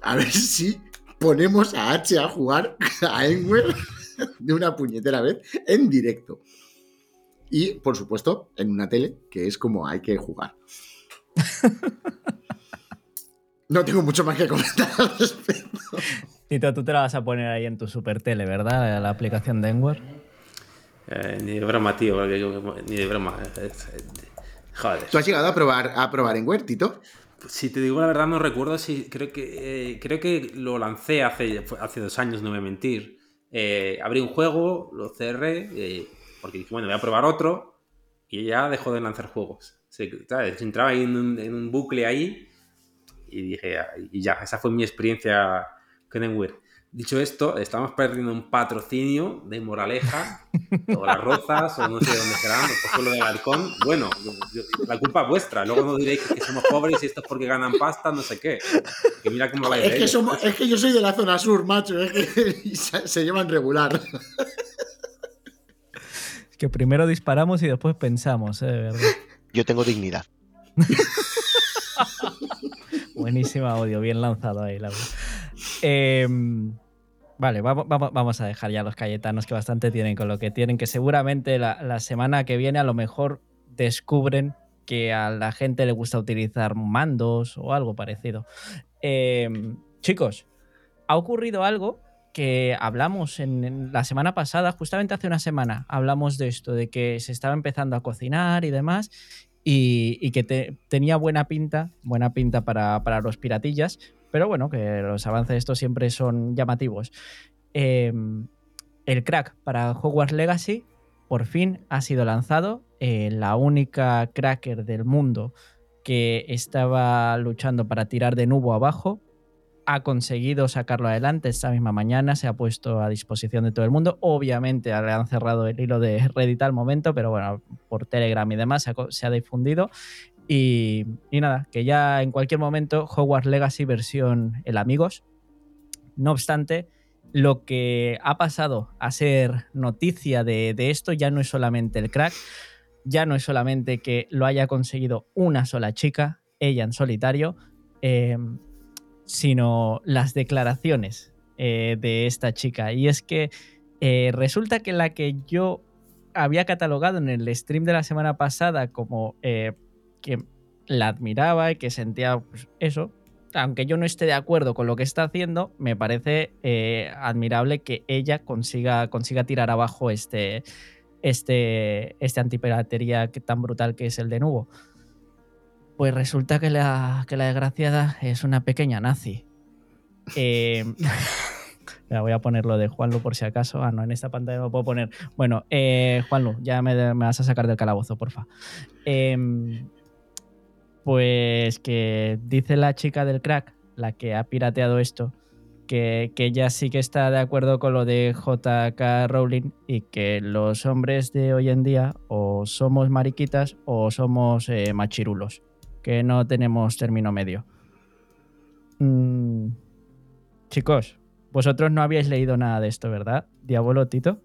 A ver si ponemos a H a jugar a Enware de una puñetera vez en directo. Y, por supuesto, en una tele, que es como hay que jugar. No tengo mucho más que comentar al respecto. Tito, tú te la vas a poner ahí en tu super tele, ¿verdad? La aplicación de Enware. Eh, ni de broma, tío, ni de broma. Joder. ¿Tú has llegado a probar, a probar en Tito? Si te digo la verdad, no recuerdo si. Creo que, eh, creo que lo lancé hace, hace dos años, no me voy a mentir. Eh, abrí un juego, lo cerré, eh, porque dije, bueno, voy a probar otro, y ya dejó de lanzar juegos. Se, Entraba ahí en un, bucle ahí, y dije, y ya, esa fue mi experiencia con Enware. Dicho esto, estamos perdiendo un patrocinio de Moraleja, o las Rozas, o no sé dónde serán, o lo del Halcón. Bueno, la culpa es vuestra. Luego no diréis que somos pobres y esto es porque ganan pasta, no sé qué. Que mira cómo la es, que somos, es que yo soy de la zona sur, macho. Es que se, llevan regular. Es que primero disparamos y después pensamos, ¿eh? ¿verdad? Yo tengo dignidad. Buenísimo audio, bien lanzado ahí, Laura. Eh, Vale, vamos, a dejar ya los cayetanos que bastante tienen con lo que tienen, que seguramente la, semana que viene a lo mejor descubren que a la gente le gusta utilizar mandos o algo parecido. Em, chicos, ha ocurrido algo que hablamos en, la semana pasada, justamente hace una semana, hablamos de esto, de que se estaba empezando a cocinar y demás, y, que tenía buena pinta, buena pinta para, para los piratillas, pero bueno, que los avances estos siempre son llamativos. Em, el crack para Hogwarts Legacy por fin ha sido lanzado. Eh, la única cracker del mundo que estaba luchando para tirar de nuevo abajo ha conseguido sacarlo adelante esta misma mañana, se ha puesto a disposición de todo el mundo. Obviamente le han cerrado el hilo de Reddit al momento, pero bueno, por Telegram y demás se ha difundido. Y, nada, que ya en cualquier momento Hogwarts Legacy versión el Amigos. No obstante, lo que ha pasado a ser noticia de, esto ya no es solamente el crack, ya no es solamente que lo haya conseguido una sola chica, ella en solitario, eh, sino las declaraciones eh, de esta chica. Y es que eh, resulta que la que yo había catalogado en el stream de la semana pasada como que la admiraba y que sentía pues, eso. Aunque yo no esté de acuerdo con lo que está haciendo, me parece eh, admirable que ella consiga, consiga tirar abajo este, este, este antipiratería tan brutal que es el de Nubo. Pues resulta que la, que la desgraciada es una pequeña nazi. Eh, voy a poner lo de Juanlu por si acaso. Ah, no, en esta pantalla no lo puedo poner. Bueno, eh, Juanlu, ya me, me, vas a sacar del calabozo, porfa. Eh, pues que dice la chica del crack, la que ha pirateado esto, que, que, ella sí que está de acuerdo con lo de JK Rowling y que los hombres de hoy en día o somos mariquitas o somos eh, machirulos, que no tenemos término medio. Mm, chicos, vosotros no habíais leído nada de esto, ¿verdad? Diablo Tito.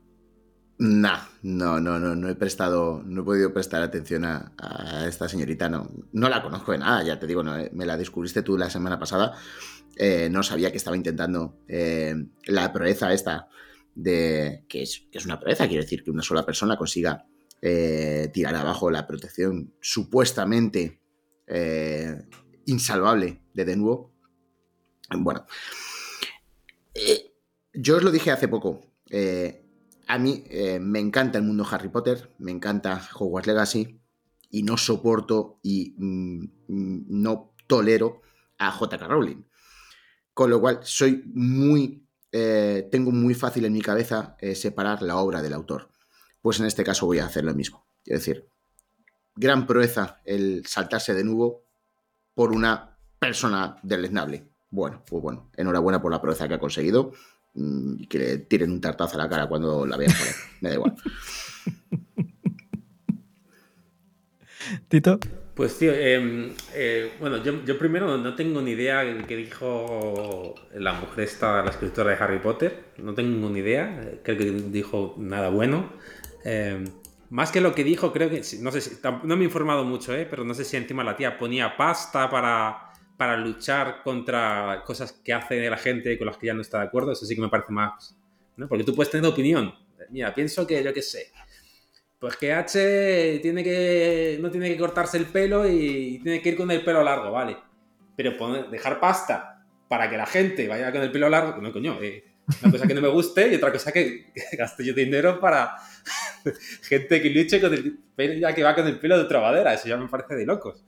Nah, no, no, no, no he prestado, no he podido prestar atención a, esta señorita, no, no la conozco de nada, ya te digo, eh, me la descubriste tú la semana pasada, eh, no sabía que estaba intentando eh, la proeza esta de, que es, que es, una proeza, quiere decir que una sola persona consiga tirar abajo la protección supuestamente insalvable de De nuevo. Bueno, yo os lo dije hace poco, a mí eh, me encanta el mundo Harry Potter, me encanta Hogwarts Legacy y no soporto y mm, no tolero a J.K. Rowling. Con lo cual, soy muy. Eh, tengo muy fácil en mi cabeza eh, separar la obra del autor. Pues en este caso voy a hacer lo mismo. Es decir, gran proeza el saltarse de nuevo por una persona deleznable. Bueno, pues bueno, enhorabuena por la proeza que ha conseguido y que le tiren un tartazo a la cara cuando la vean por ahí. Me da igual. Tito. Pues tío, em, eh, bueno, yo, primero no tengo ni idea de qué dijo la mujer esta, la escritora de Harry Potter. No tengo ni idea. Creo que dijo nada bueno. Em, más que lo que dijo, creo que, no sé si, no me he informado mucho, ¿eh? pero no sé si encima la tía ponía pasta para para luchar contra cosas que hace la gente con las que ya no está de acuerdo, eso sí que me parece más. ¿no? Porque tú puedes tener opinión. Mira, pienso que yo qué sé. Pues que H tiene que, no tiene que cortarse el pelo y tiene que ir con el pelo largo, vale. Pero poner, dejar pasta para que la gente vaya con el pelo largo, no coño, eh, una cosa que no me guste y otra cosa que, gaste yo dinero para gente que luche con el pelo ya que va con el pelo de otra madera, eso ya me parece de locos.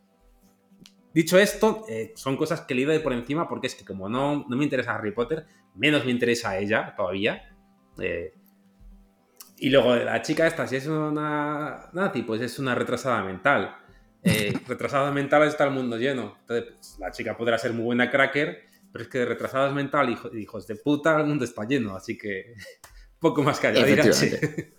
Dicho esto, eh, son cosas que leído de por encima porque es que como no, no me interesa Harry Potter, menos me interesa ella todavía. Eh, y luego la chica esta, si es una nazi, pues es una retrasada mental. Eh, retrasada mental está el mundo lleno. Entonces, pues, la chica podrá ser muy buena cracker, Pero es que de retrasados mental, hijo, hijos de puta, el mundo está lleno, así que poco más que Efectivamente.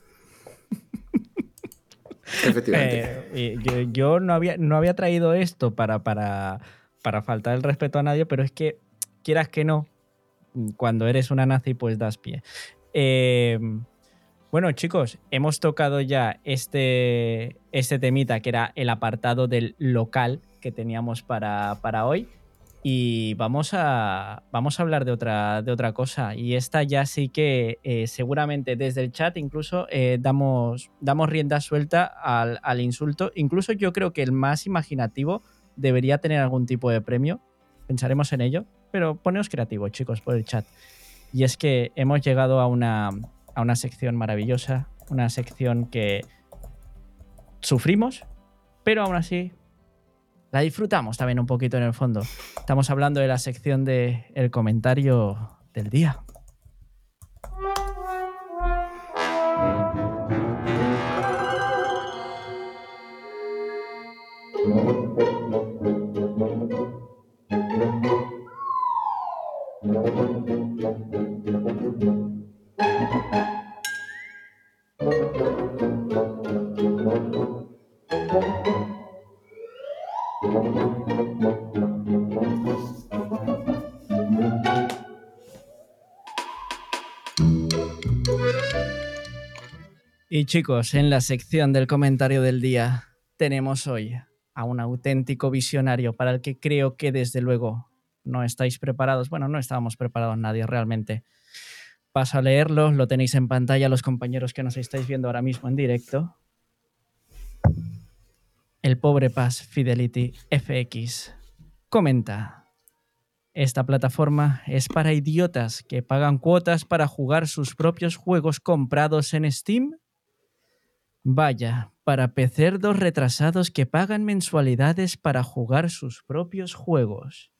Efectivamente. Eh, yo, no, había, no había traído esto para, para, para faltar el respeto a nadie, pero es que, quieras que no, cuando eres una nazi, pues das pie. Eh, bueno, chicos, hemos tocado ya este, este temita que era el apartado del local que teníamos para, para hoy. Y vamos a, vamos a hablar de otra, de otra cosa. Y esta ya sí que eh, seguramente desde el chat incluso eh, damos, damos rienda suelta al, al, insulto. Incluso yo creo que el más imaginativo debería tener algún tipo de premio. Pensaremos en ello. Pero poneos creativos, chicos, por el chat. Y es que hemos llegado a una, a una sección maravillosa, una sección que sufrimos, pero aún así la disfrutamos también un poquito en el fondo. Estamos hablando de la sección de el comentario del día. Y chicos, en la sección del comentario del día tenemos hoy a un auténtico visionario para el que creo que desde luego no estáis preparados. Bueno, no estábamos preparados nadie realmente. Paso a leerlo, lo tenéis en pantalla los compañeros que nos estáis viendo ahora mismo en directo. El pobre Pass Fidelity FX comenta. Esta plataforma es para idiotas que pagan cuotas para jugar sus propios juegos comprados en Steam Vaya, para pecerdos retrasados que pagan mensualidades para jugar sus propios juegos.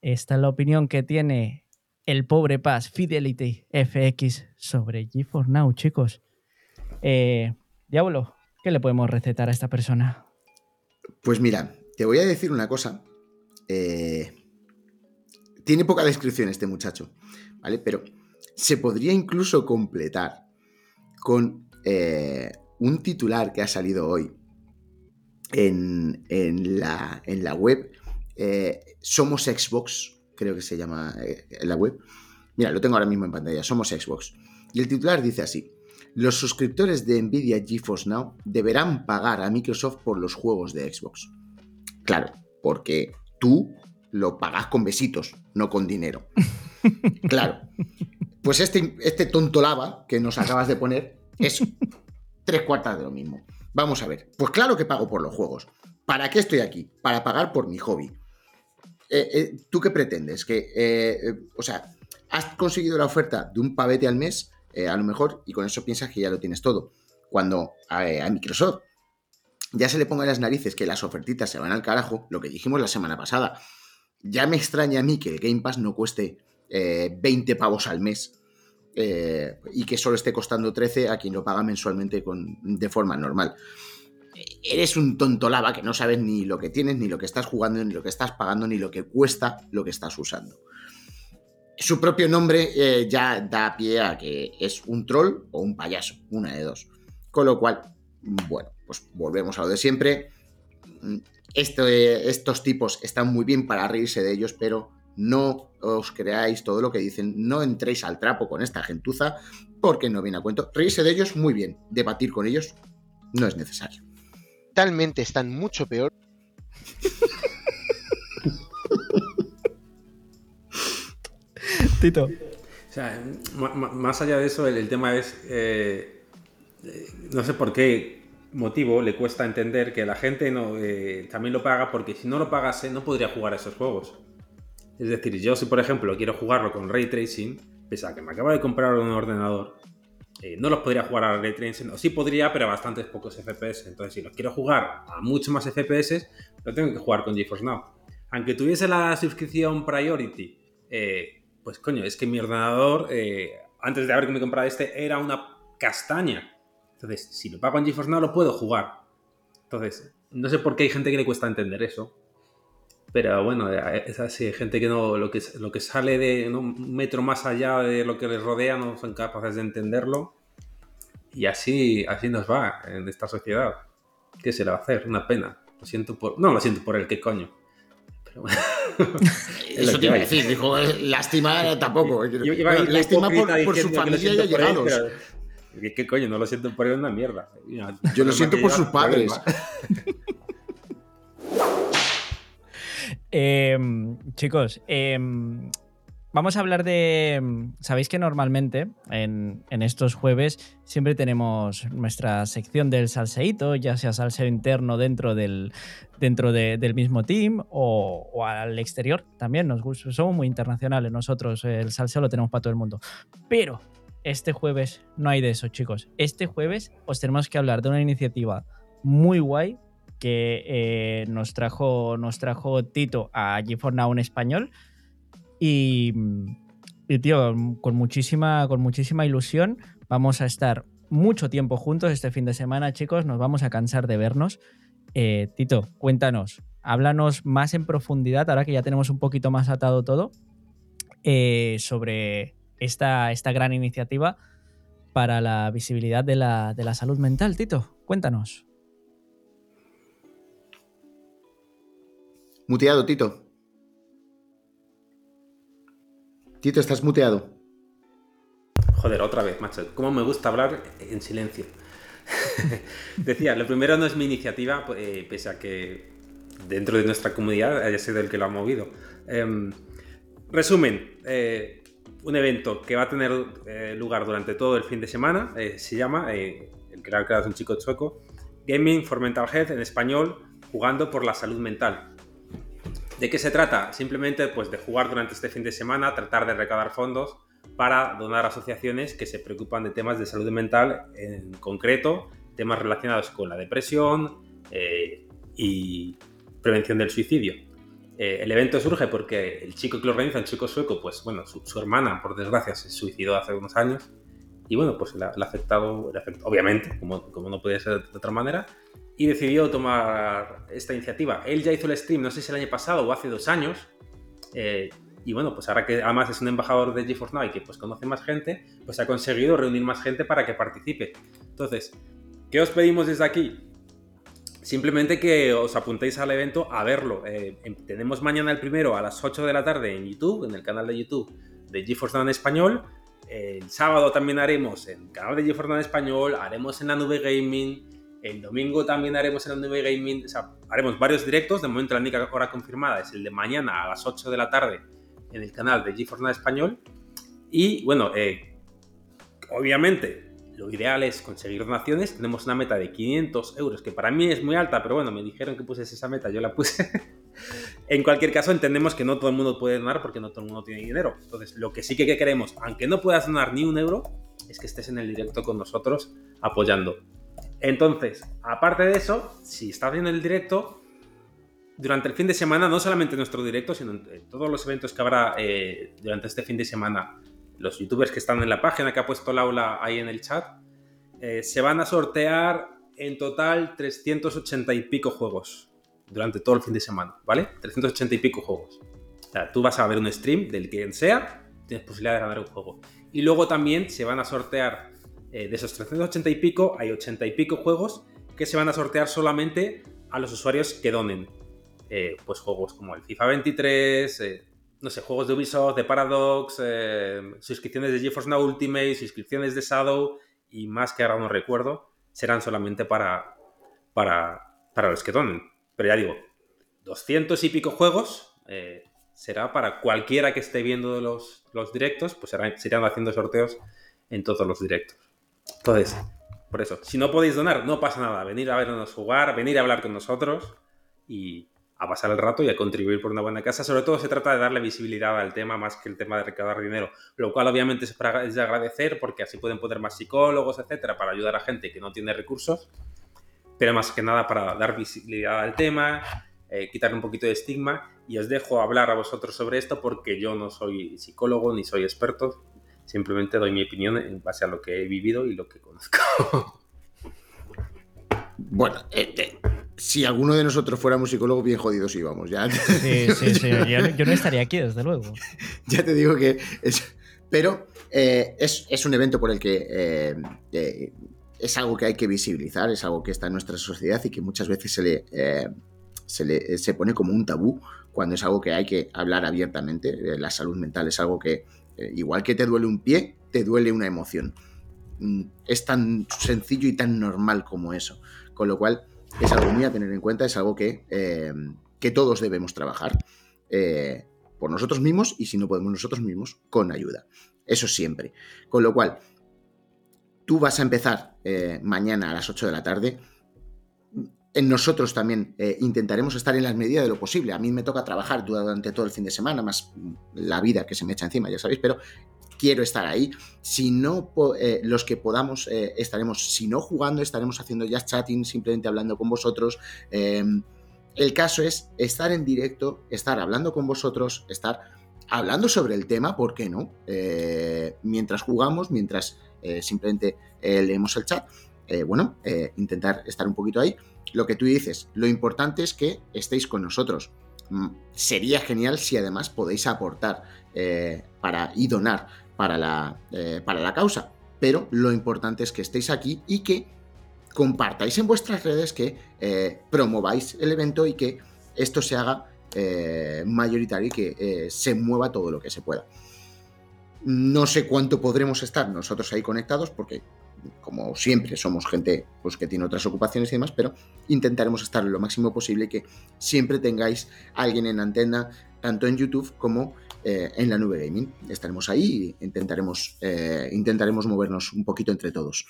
Esta es la opinión que tiene el pobre Paz Fidelity FX sobre GeForce Now, chicos. Eh, Diablo, ¿qué le podemos recetar a esta persona? Pues mira, te voy a decir una cosa. Eh, tiene poca descripción este muchacho, ¿vale? Pero se podría incluso completar con eh, un titular que ha salido hoy en, la, en la, web. Eh, Somos Xbox, creo que se llama eh, en la web. Mira, lo tengo ahora mismo en pantalla. Somos Xbox. Y el titular dice así. Los suscriptores de Nvidia GeForce Now deberán pagar a Microsoft por los juegos de Xbox. Claro, porque tú lo pagas con besitos, no con dinero. claro. Pues este, este tonto lava que nos acabas de poner eso. Tres cuartas de lo mismo. Vamos a ver. Pues claro que pago por los juegos. ¿Para qué estoy aquí? Para pagar por mi hobby. Eh, eh, ¿Tú qué pretendes? Que, eh, o sea, has conseguido la oferta de un pavete al mes, a lo mejor, y con eso piensas que ya lo tienes todo. Cuando a, Microsoft ya se le ponga las narices que las ofertitas se van al carajo, lo que dijimos la semana pasada. Ya me extraña a mí que el Game Pass no cueste 20 pavos al mes eh, y que solo esté costando 13 a quien lo paga mensualmente con, de forma normal. Eres un tonto lava que no sabes ni lo que tienes, ni lo que estás jugando, ni lo que estás pagando, ni lo que cuesta lo que estás usando. Su propio nombre eh, ya da pie a que es un troll o un payaso, una de dos. Con lo cual, bueno, pues volvemos a lo de siempre. estos tipos están muy bien para reírse de ellos, pero no os creáis todo lo que dicen, no entréis al trapo con esta gentuza, porque no viene a cuento. Reírse de ellos, muy bien. Debatir con ellos no es necesario. Talmente están mucho peor. Tito. O sea, más allá de eso, el, tema es. Eh, eh, no sé por qué motivo le cuesta entender que la gente no, eh, también lo paga, porque si no lo pagase, no podría jugar a esos juegos. Es decir, yo si por ejemplo quiero jugarlo con ray tracing, pese a que me acabo de comprar un ordenador, eh, no los podría jugar a ray tracing, o sí podría, pero a bastantes pocos FPS. Entonces, si los quiero jugar a mucho más FPS, lo tengo que jugar con GeForce Now. Aunque tuviese la suscripción Priority, eh, pues coño, es que mi ordenador, eh, antes de haberme comprado este, era una castaña. Entonces, si lo pago en GeForce Now, lo puedo jugar. Entonces, no sé por qué hay gente que le cuesta entender eso. Pero bueno, es así, gente que no, lo que, lo que sale de un metro más allá de lo que les rodea no son capaces de entenderlo. Y así, así nos va en esta sociedad. ¿Qué se le va a hacer? Una pena. Lo siento por. No, lo siento por el que coño. Pero bueno. Eso te iba a decir, dijo, eh, lástima tampoco. lástima por, su familia y allegados. ¿Qué coño? No lo siento por él una mierda. Yo lo siento por sus padres. Em, chicos, em, vamos a hablar de. Sabéis que normalmente en, estos jueves siempre tenemos nuestra sección del salseíto, ya sea salseo interno dentro del, dentro del mismo team o, al exterior también. Nos gusta, somos muy internacionales nosotros, el salseo lo tenemos para todo el mundo. Pero este jueves no hay de eso, chicos. Este jueves os tenemos que hablar de una iniciativa muy guay que eh, nos, trajo, nos trajo Tito a G4 Now en español. Y, tío, con muchísima, con muchísima ilusión vamos a estar mucho tiempo juntos este fin de semana, chicos. Nos vamos a cansar de vernos. Eh, Tito, cuéntanos, háblanos más en profundidad, ahora que ya tenemos un poquito más atado todo, eh, sobre esta, esta gran iniciativa para la visibilidad de la, de la salud mental. Tito, cuéntanos. Muteado, Tito. Tito, estás muteado. Joder, otra vez, macho. ¿Cómo me gusta hablar en silencio? Decía, lo primero no es mi iniciativa, pues, eh, pese a que dentro de nuestra comunidad haya sido el que lo ha movido. Em, resumen, eh, un evento que va a tener eh, lugar durante todo el fin de semana, se llama, el que lo ha creado es un chico sueco, Gaming for Mental Health en español, jugando por la salud mental. ¿De qué se trata? Simplemente pues, de jugar durante este fin de semana, tratar de recaudar fondos para donar a asociaciones que se preocupan de temas de salud mental, en concreto, temas relacionados con la depresión eh, y prevención del suicidio. Eh, el evento surge porque el chico que lo organiza, el chico sueco, pues bueno, su, hermana, por desgracia, se suicidó hace unos años y bueno, pues le ha, afectado, obviamente, como, como no puede ser de otra manera, y decidió tomar esta iniciativa. Él ya hizo el stream, no sé si el año pasado o hace dos años. Eh, y bueno, pues ahora que además es un embajador de GeForce Now y que pues conoce más gente, pues ha conseguido reunir más gente para que participe. Entonces, ¿qué os pedimos desde aquí? Simplemente que os apuntéis al evento a verlo. Eh, em, tenemos mañana el primero a las 8 de la tarde en YouTube, en el canal de YouTube de GeForce Now en español. El sábado también haremos en el canal de GeForce Now en español, haremos en la nube gaming, el domingo también haremos la nube gaming, o sea, haremos varios directos. De momento la única hora confirmada es el de mañana a las 8 de la tarde en el canal de GeForce Español. Y bueno, eh, obviamente lo ideal es conseguir donaciones. Tenemos una meta de 500 euros, que para mí es muy alta, pero bueno, me dijeron que puses esa meta, yo la puse. en cualquier caso, entendemos que no todo el mundo puede donar porque no todo el mundo tiene dinero. Entonces, lo que sí que queremos, aunque no puedas donar ni un euro, es que estés en el directo con nosotros apoyando. Entonces, aparte de eso, si estás viendo el directo, durante el fin de semana, no solamente nuestro directo, sino en todos los eventos que habrá eh, durante este fin de semana, los youtubers que están en la página que ha puesto Laura ahí en el chat, eh, se van a sortear en total 380 y pico juegos durante todo el fin de semana, ¿vale? 380 y pico juegos. O sea, tú vas a ver un stream del quien sea, tienes posibilidad de ganar un juego. Y luego también se van a sortear eh, de esos 380 y pico, hay 80 y pico juegos que se van a sortear solamente a los usuarios que donen. Eh, pues juegos como el FIFA 23, eh, no sé, juegos de Ubisoft, de Paradox, suscripciones de GeForce Now Ultimate, suscripciones de Shadow y más que ahora no recuerdo, serán solamente para, para, para los que donen. Pero ya digo, 200 y pico juegos será para cualquiera que esté viendo los, los directos, pues serán, se irán haciendo sorteos en todos los directos. Entonces, por eso, si no podéis donar, no pasa nada. Venir a vernos jugar, venir a hablar con nosotros y a pasar el rato y a contribuir por una buena casa. Sobre todo se trata de darle visibilidad al tema más que el tema de recaudar dinero, lo cual obviamente es, de agradecer porque así pueden poner más psicólogos, etcétera, para ayudar a gente que no tiene recursos, pero más que nada para dar visibilidad al tema, eh, quitarle un poquito de estigma. Y os dejo hablar a vosotros sobre esto porque yo no soy psicólogo ni soy experto, Simplemente doy mi opinión en base a lo que he vivido y lo que conozco. Bueno, eh, si alguno de nosotros fuéramos psicólogos, bien jodidos íbamos. Ya. Sí, sí, sí. Yo, no estaría aquí, desde luego. ya te digo que. Es, pero eh, es, un evento por el que eh, eh, es algo que hay que visibilizar, es algo que está en nuestra sociedad y que muchas veces se le, se, le se pone como un tabú cuando es algo que hay que hablar abiertamente. la salud mental es algo que, igual que te duele un pie, te duele una emoción. Mm, es tan sencillo y tan normal como eso. Con lo cual, es algo muy a tener en cuenta, es algo que, que todos debemos trabajar por nosotros mismos y si no podemos nosotros mismos, con ayuda. Eso siempre. Con lo cual, tú vas a empezar eh, mañana a las 8 de la tarde. Nosotros también eh, intentaremos estar en las medidas de lo posible. A mí me toca trabajar durante todo el fin de semana, más la vida que se me echa encima, ya sabéis, pero quiero estar ahí. Si no, eh, los que podamos, estaremos, si no jugando, estaremos haciendo ya chatting, simplemente hablando con vosotros. Em, el caso es estar en directo, estar hablando con vosotros, estar hablando sobre el tema, ¿por qué no? Eh, mientras jugamos, mientras eh, simplemente eh, leemos el chat, bueno, intentar estar un poquito ahí. Lo que tú dices, lo importante es que estéis con nosotros. Mm, sería genial si además podéis aportar para, y donar para la, para la causa. Pero lo importante es que estéis aquí y que compartáis en vuestras redes, que eh, promováis el evento y que esto se haga eh, mayoritario y que eh, se mueva todo lo que se pueda. No sé cuánto podremos estar nosotros ahí conectados, porque como siempre somos gente pues, que tiene otras ocupaciones y demás, pero intentaremos estar lo máximo posible que siempre tengáis alguien en antena, tanto en YouTube como en la nube gaming. Estaremos ahí e intentaremos, intentaremos movernos un poquito entre todos.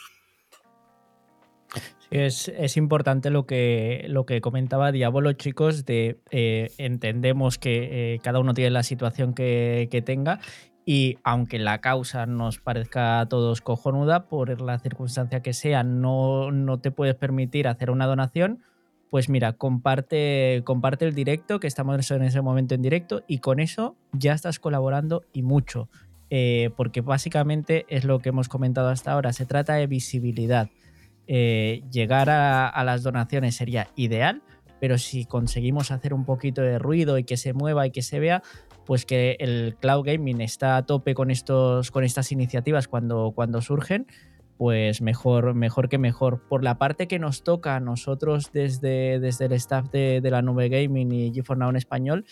Es, importante lo que, lo que comentaba Diablo, chicos, de eh, entendemos que eh, cada uno tiene la situación que, tenga y aunque la causa nos parezca a todos cojonuda, por la circunstancia que sea, no, no te puedes permitir hacer una donación, pues mira, comparte, comparte el directo, que estamos en ese momento en directo, y con eso ya estás colaborando y mucho. Eh, porque básicamente es lo que hemos comentado hasta ahora, se trata de visibilidad. Eh, llegar a, las donaciones sería ideal, pero si conseguimos hacer un poquito de ruido y que se mueva y que se vea, pues que el cloud gaming está a tope con, estos, con estas iniciativas cuando, cuando surgen, pues mejor, mejor que mejor. Por la parte que nos toca a nosotros desde, desde el staff de, la nube gaming y GeForce Now en español,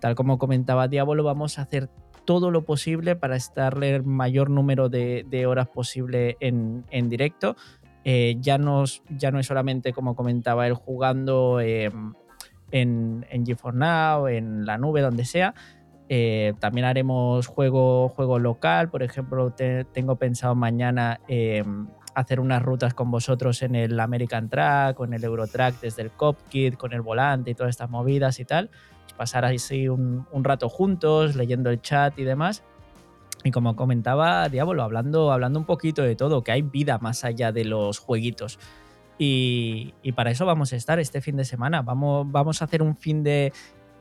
tal como comentaba Diablo, vamos a hacer todo lo posible para estarle el mayor número de, horas posible en, en directo eh, ya, no, ya no es solamente, como comentaba él, jugando em, en, en GeForce Now, en la nube, donde sea. Eh, también haremos juego, juego local, por ejemplo, tengo pensado mañana em, hacer unas rutas con vosotros en el American Track en el Eurotrack desde el Copkit, con el volante y todas estas movidas y tal. Pasar así un, un rato juntos, leyendo el chat y demás. Y como comentaba Diablo, hablando, hablando un poquito de todo, que hay vida más allá de los jueguitos. Y, para eso vamos a estar este fin de semana. Vamos, vamos a hacer un fin de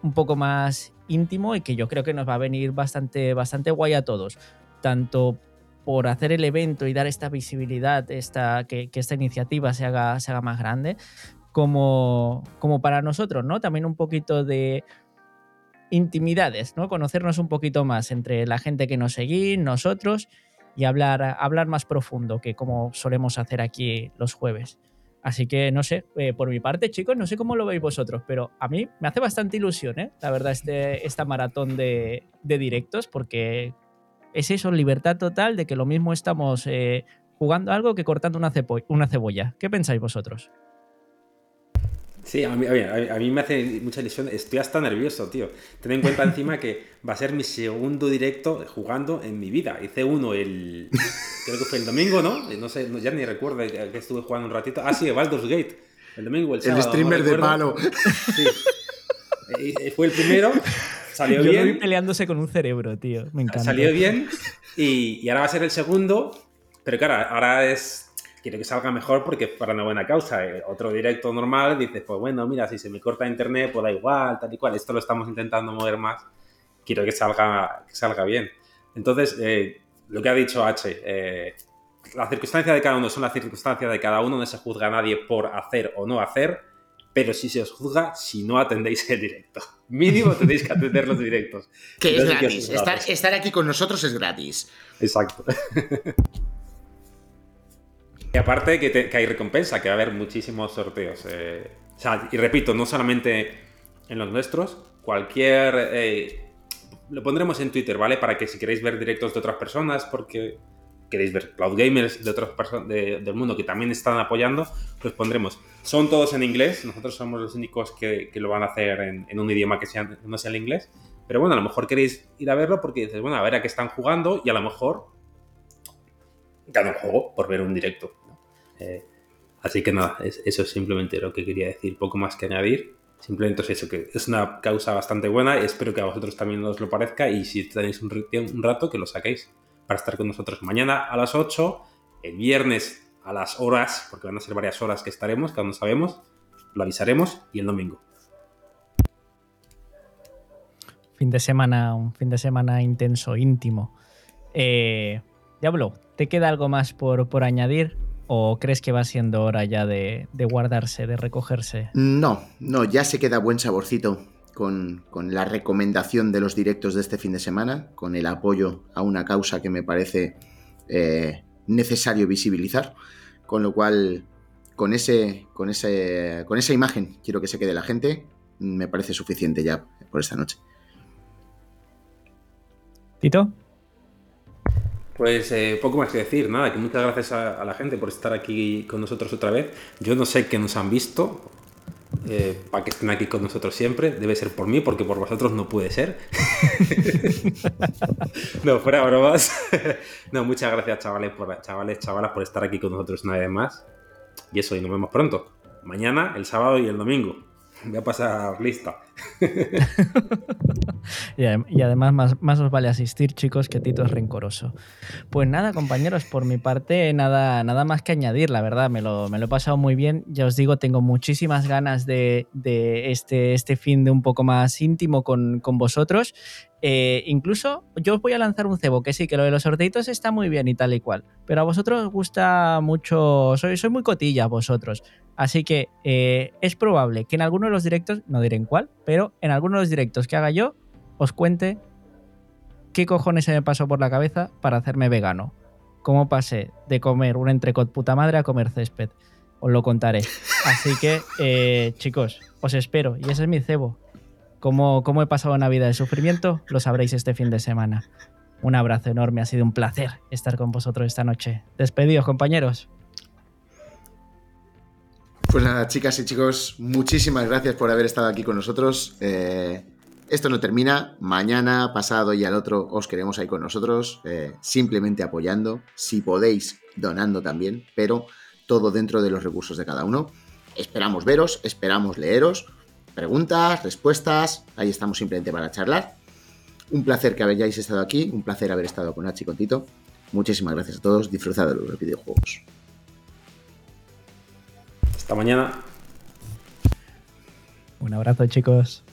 un poco más íntimo y que yo creo que nos va a venir bastante, bastante guay a todos. Tanto por hacer el evento y dar esta visibilidad, esta, que, esta iniciativa se haga, se haga más grande, como, como para nosotros, ¿no? También un poquito de, intimidades, ¿no? Conocernos un poquito más entre la gente que nos sigue, nosotros, y hablar, hablar más profundo que como solemos hacer aquí los jueves. Así que no sé, eh, por mi parte, chicos, no sé cómo lo veis vosotros, pero a mí me hace bastante ilusión, ¿eh? La verdad, este, esta maratón de, directos, porque es eso, libertad total de que lo mismo estamos eh, jugando algo que cortando una, una cebolla. ¿Qué pensáis vosotros? Sí, a mí, a, mí, me hace mucha ilusión. Estoy hasta nervioso, tío. Ten en cuenta encima que va a ser mi segundo directo jugando en mi vida. Hice uno el. Creo que fue el domingo, ¿no? No sé, ya ni recuerdo que estuve jugando un ratito. Ah, sí, Baldur's Gate. El domingo, el sábado. El streamer de palo. Sí. fue el primero. Salió Yo bien. peleándose con un cerebro, tío. Me encanta. Salió bien. Y, y ahora va a ser el segundo. Pero claro, ahora es quiero que salga mejor porque para una buena causa. Eh, otro directo normal dices, pues bueno, mira, si se me corta internet, pues da igual, tal y cual. Esto lo estamos intentando mover más. Quiero que salga, que salga bien. Entonces, eh, lo que ha dicho H, eh, las circunstancias de cada uno son las circunstancias de cada uno, no se juzga a nadie por hacer o no hacer, pero si se os juzga si no atendéis el directo. Mínimo tenéis que atender los directos. Que es gratis. Estar, estar aquí con nosotros es gratis. Exacto. y aparte que, te- que hay recompensa, que va a haber muchísimos sorteos. eh, o sea, y repito, no solamente en los nuestros, cualquier... eh, lo pondremos en Twitter, ¿vale? Para que si queréis ver directos de otras personas, porque queréis ver cloud gamers de otras personas del mundo que también están apoyando, pues pondremos. Son todos en inglés, nosotros somos los únicos que, que lo van a hacer en, en un idioma que sea, no sea el inglés. Pero bueno, a lo mejor queréis ir a verlo porque dices, bueno, a ver a qué están jugando y a lo mejor gano un juego por ver un directo. Eh, así que nada, es- eso es simplemente lo que quería decir, poco más que añadir. Simplemente es eso, que es una causa bastante buena, espero que a vosotros también os lo parezca y si tenéis un rato que lo saquéis para estar con nosotros mañana a las 8, el viernes a las horas, porque van a ser varias horas que estaremos, que aún no sabemos, lo avisaremos y el domingo. Fin de semana, un fin de semana intenso, íntimo. Eh, Diablo, ¿te queda algo más por, por añadir? ¿O crees que va siendo hora ya de, de guardarse, de recogerse? No, no, ya se queda buen saborcito con, con la recomendación de los directos de este fin de semana, con el apoyo a una causa que me parece eh, necesario visibilizar, con lo cual con, ese, con, ese, con esa imagen quiero que se quede la gente, me parece suficiente ya por esta noche. ¿Tito? Pues eh, poco más que decir, nada, que muchas gracias a, la gente por estar aquí con nosotros otra vez. Yo no sé qué nos han visto eh, para que estén aquí con nosotros siempre. Debe ser por mí, porque por vosotros no puede ser. no, fuera bromas. no, muchas gracias, chavales, por, chavales, chavalas, por estar aquí con nosotros una vez más. Y eso, y nos vemos pronto. Mañana, el sábado y el domingo. Voy a pasar lista. Y, adem- y además más, más os vale asistir, chicos, que Tito es rencoroso. Pues nada, compañeros, por mi parte, nada, nada más que añadir, la verdad, me lo, me lo he pasado muy bien. Ya os digo, tengo muchísimas ganas de, de este, este fin de un poco más íntimo con, con vosotros. Eh, incluso yo os voy a lanzar un cebo, que sí, que lo de los sorteitos está muy bien y tal y cual. Pero a vosotros os gusta mucho, soy, soy muy cotilla vosotros. Así que eh, es probable que en alguno de los directos, no diré en cuál, pero en alguno de los directos que haga yo, os cuente qué cojones se me pasó por la cabeza para hacerme vegano. Cómo pasé de comer un entrecot puta madre a comer césped. Os lo contaré. Así que, eh, chicos, os espero. Y ese es mi cebo. Cómo, cómo he pasado una vida de sufrimiento, lo sabréis este fin de semana. Un abrazo enorme, ha sido un placer estar con vosotros esta noche. Despedidos, compañeros. Pues nada, chicas y chicos, muchísimas gracias por haber estado aquí con nosotros. Eh, esto no termina. Mañana, pasado y al otro os queremos ahí con nosotros, eh, simplemente apoyando, si podéis, donando también, pero todo dentro de los recursos de cada uno. Esperamos veros, esperamos leeros. Preguntas, respuestas, ahí estamos simplemente para charlar. Un placer que hayáis estado aquí, un placer haber estado con Nachi y con Tito. Muchísimas gracias a todos, disfrutad de los videojuegos. Hasta mañana. Un abrazo, chicos.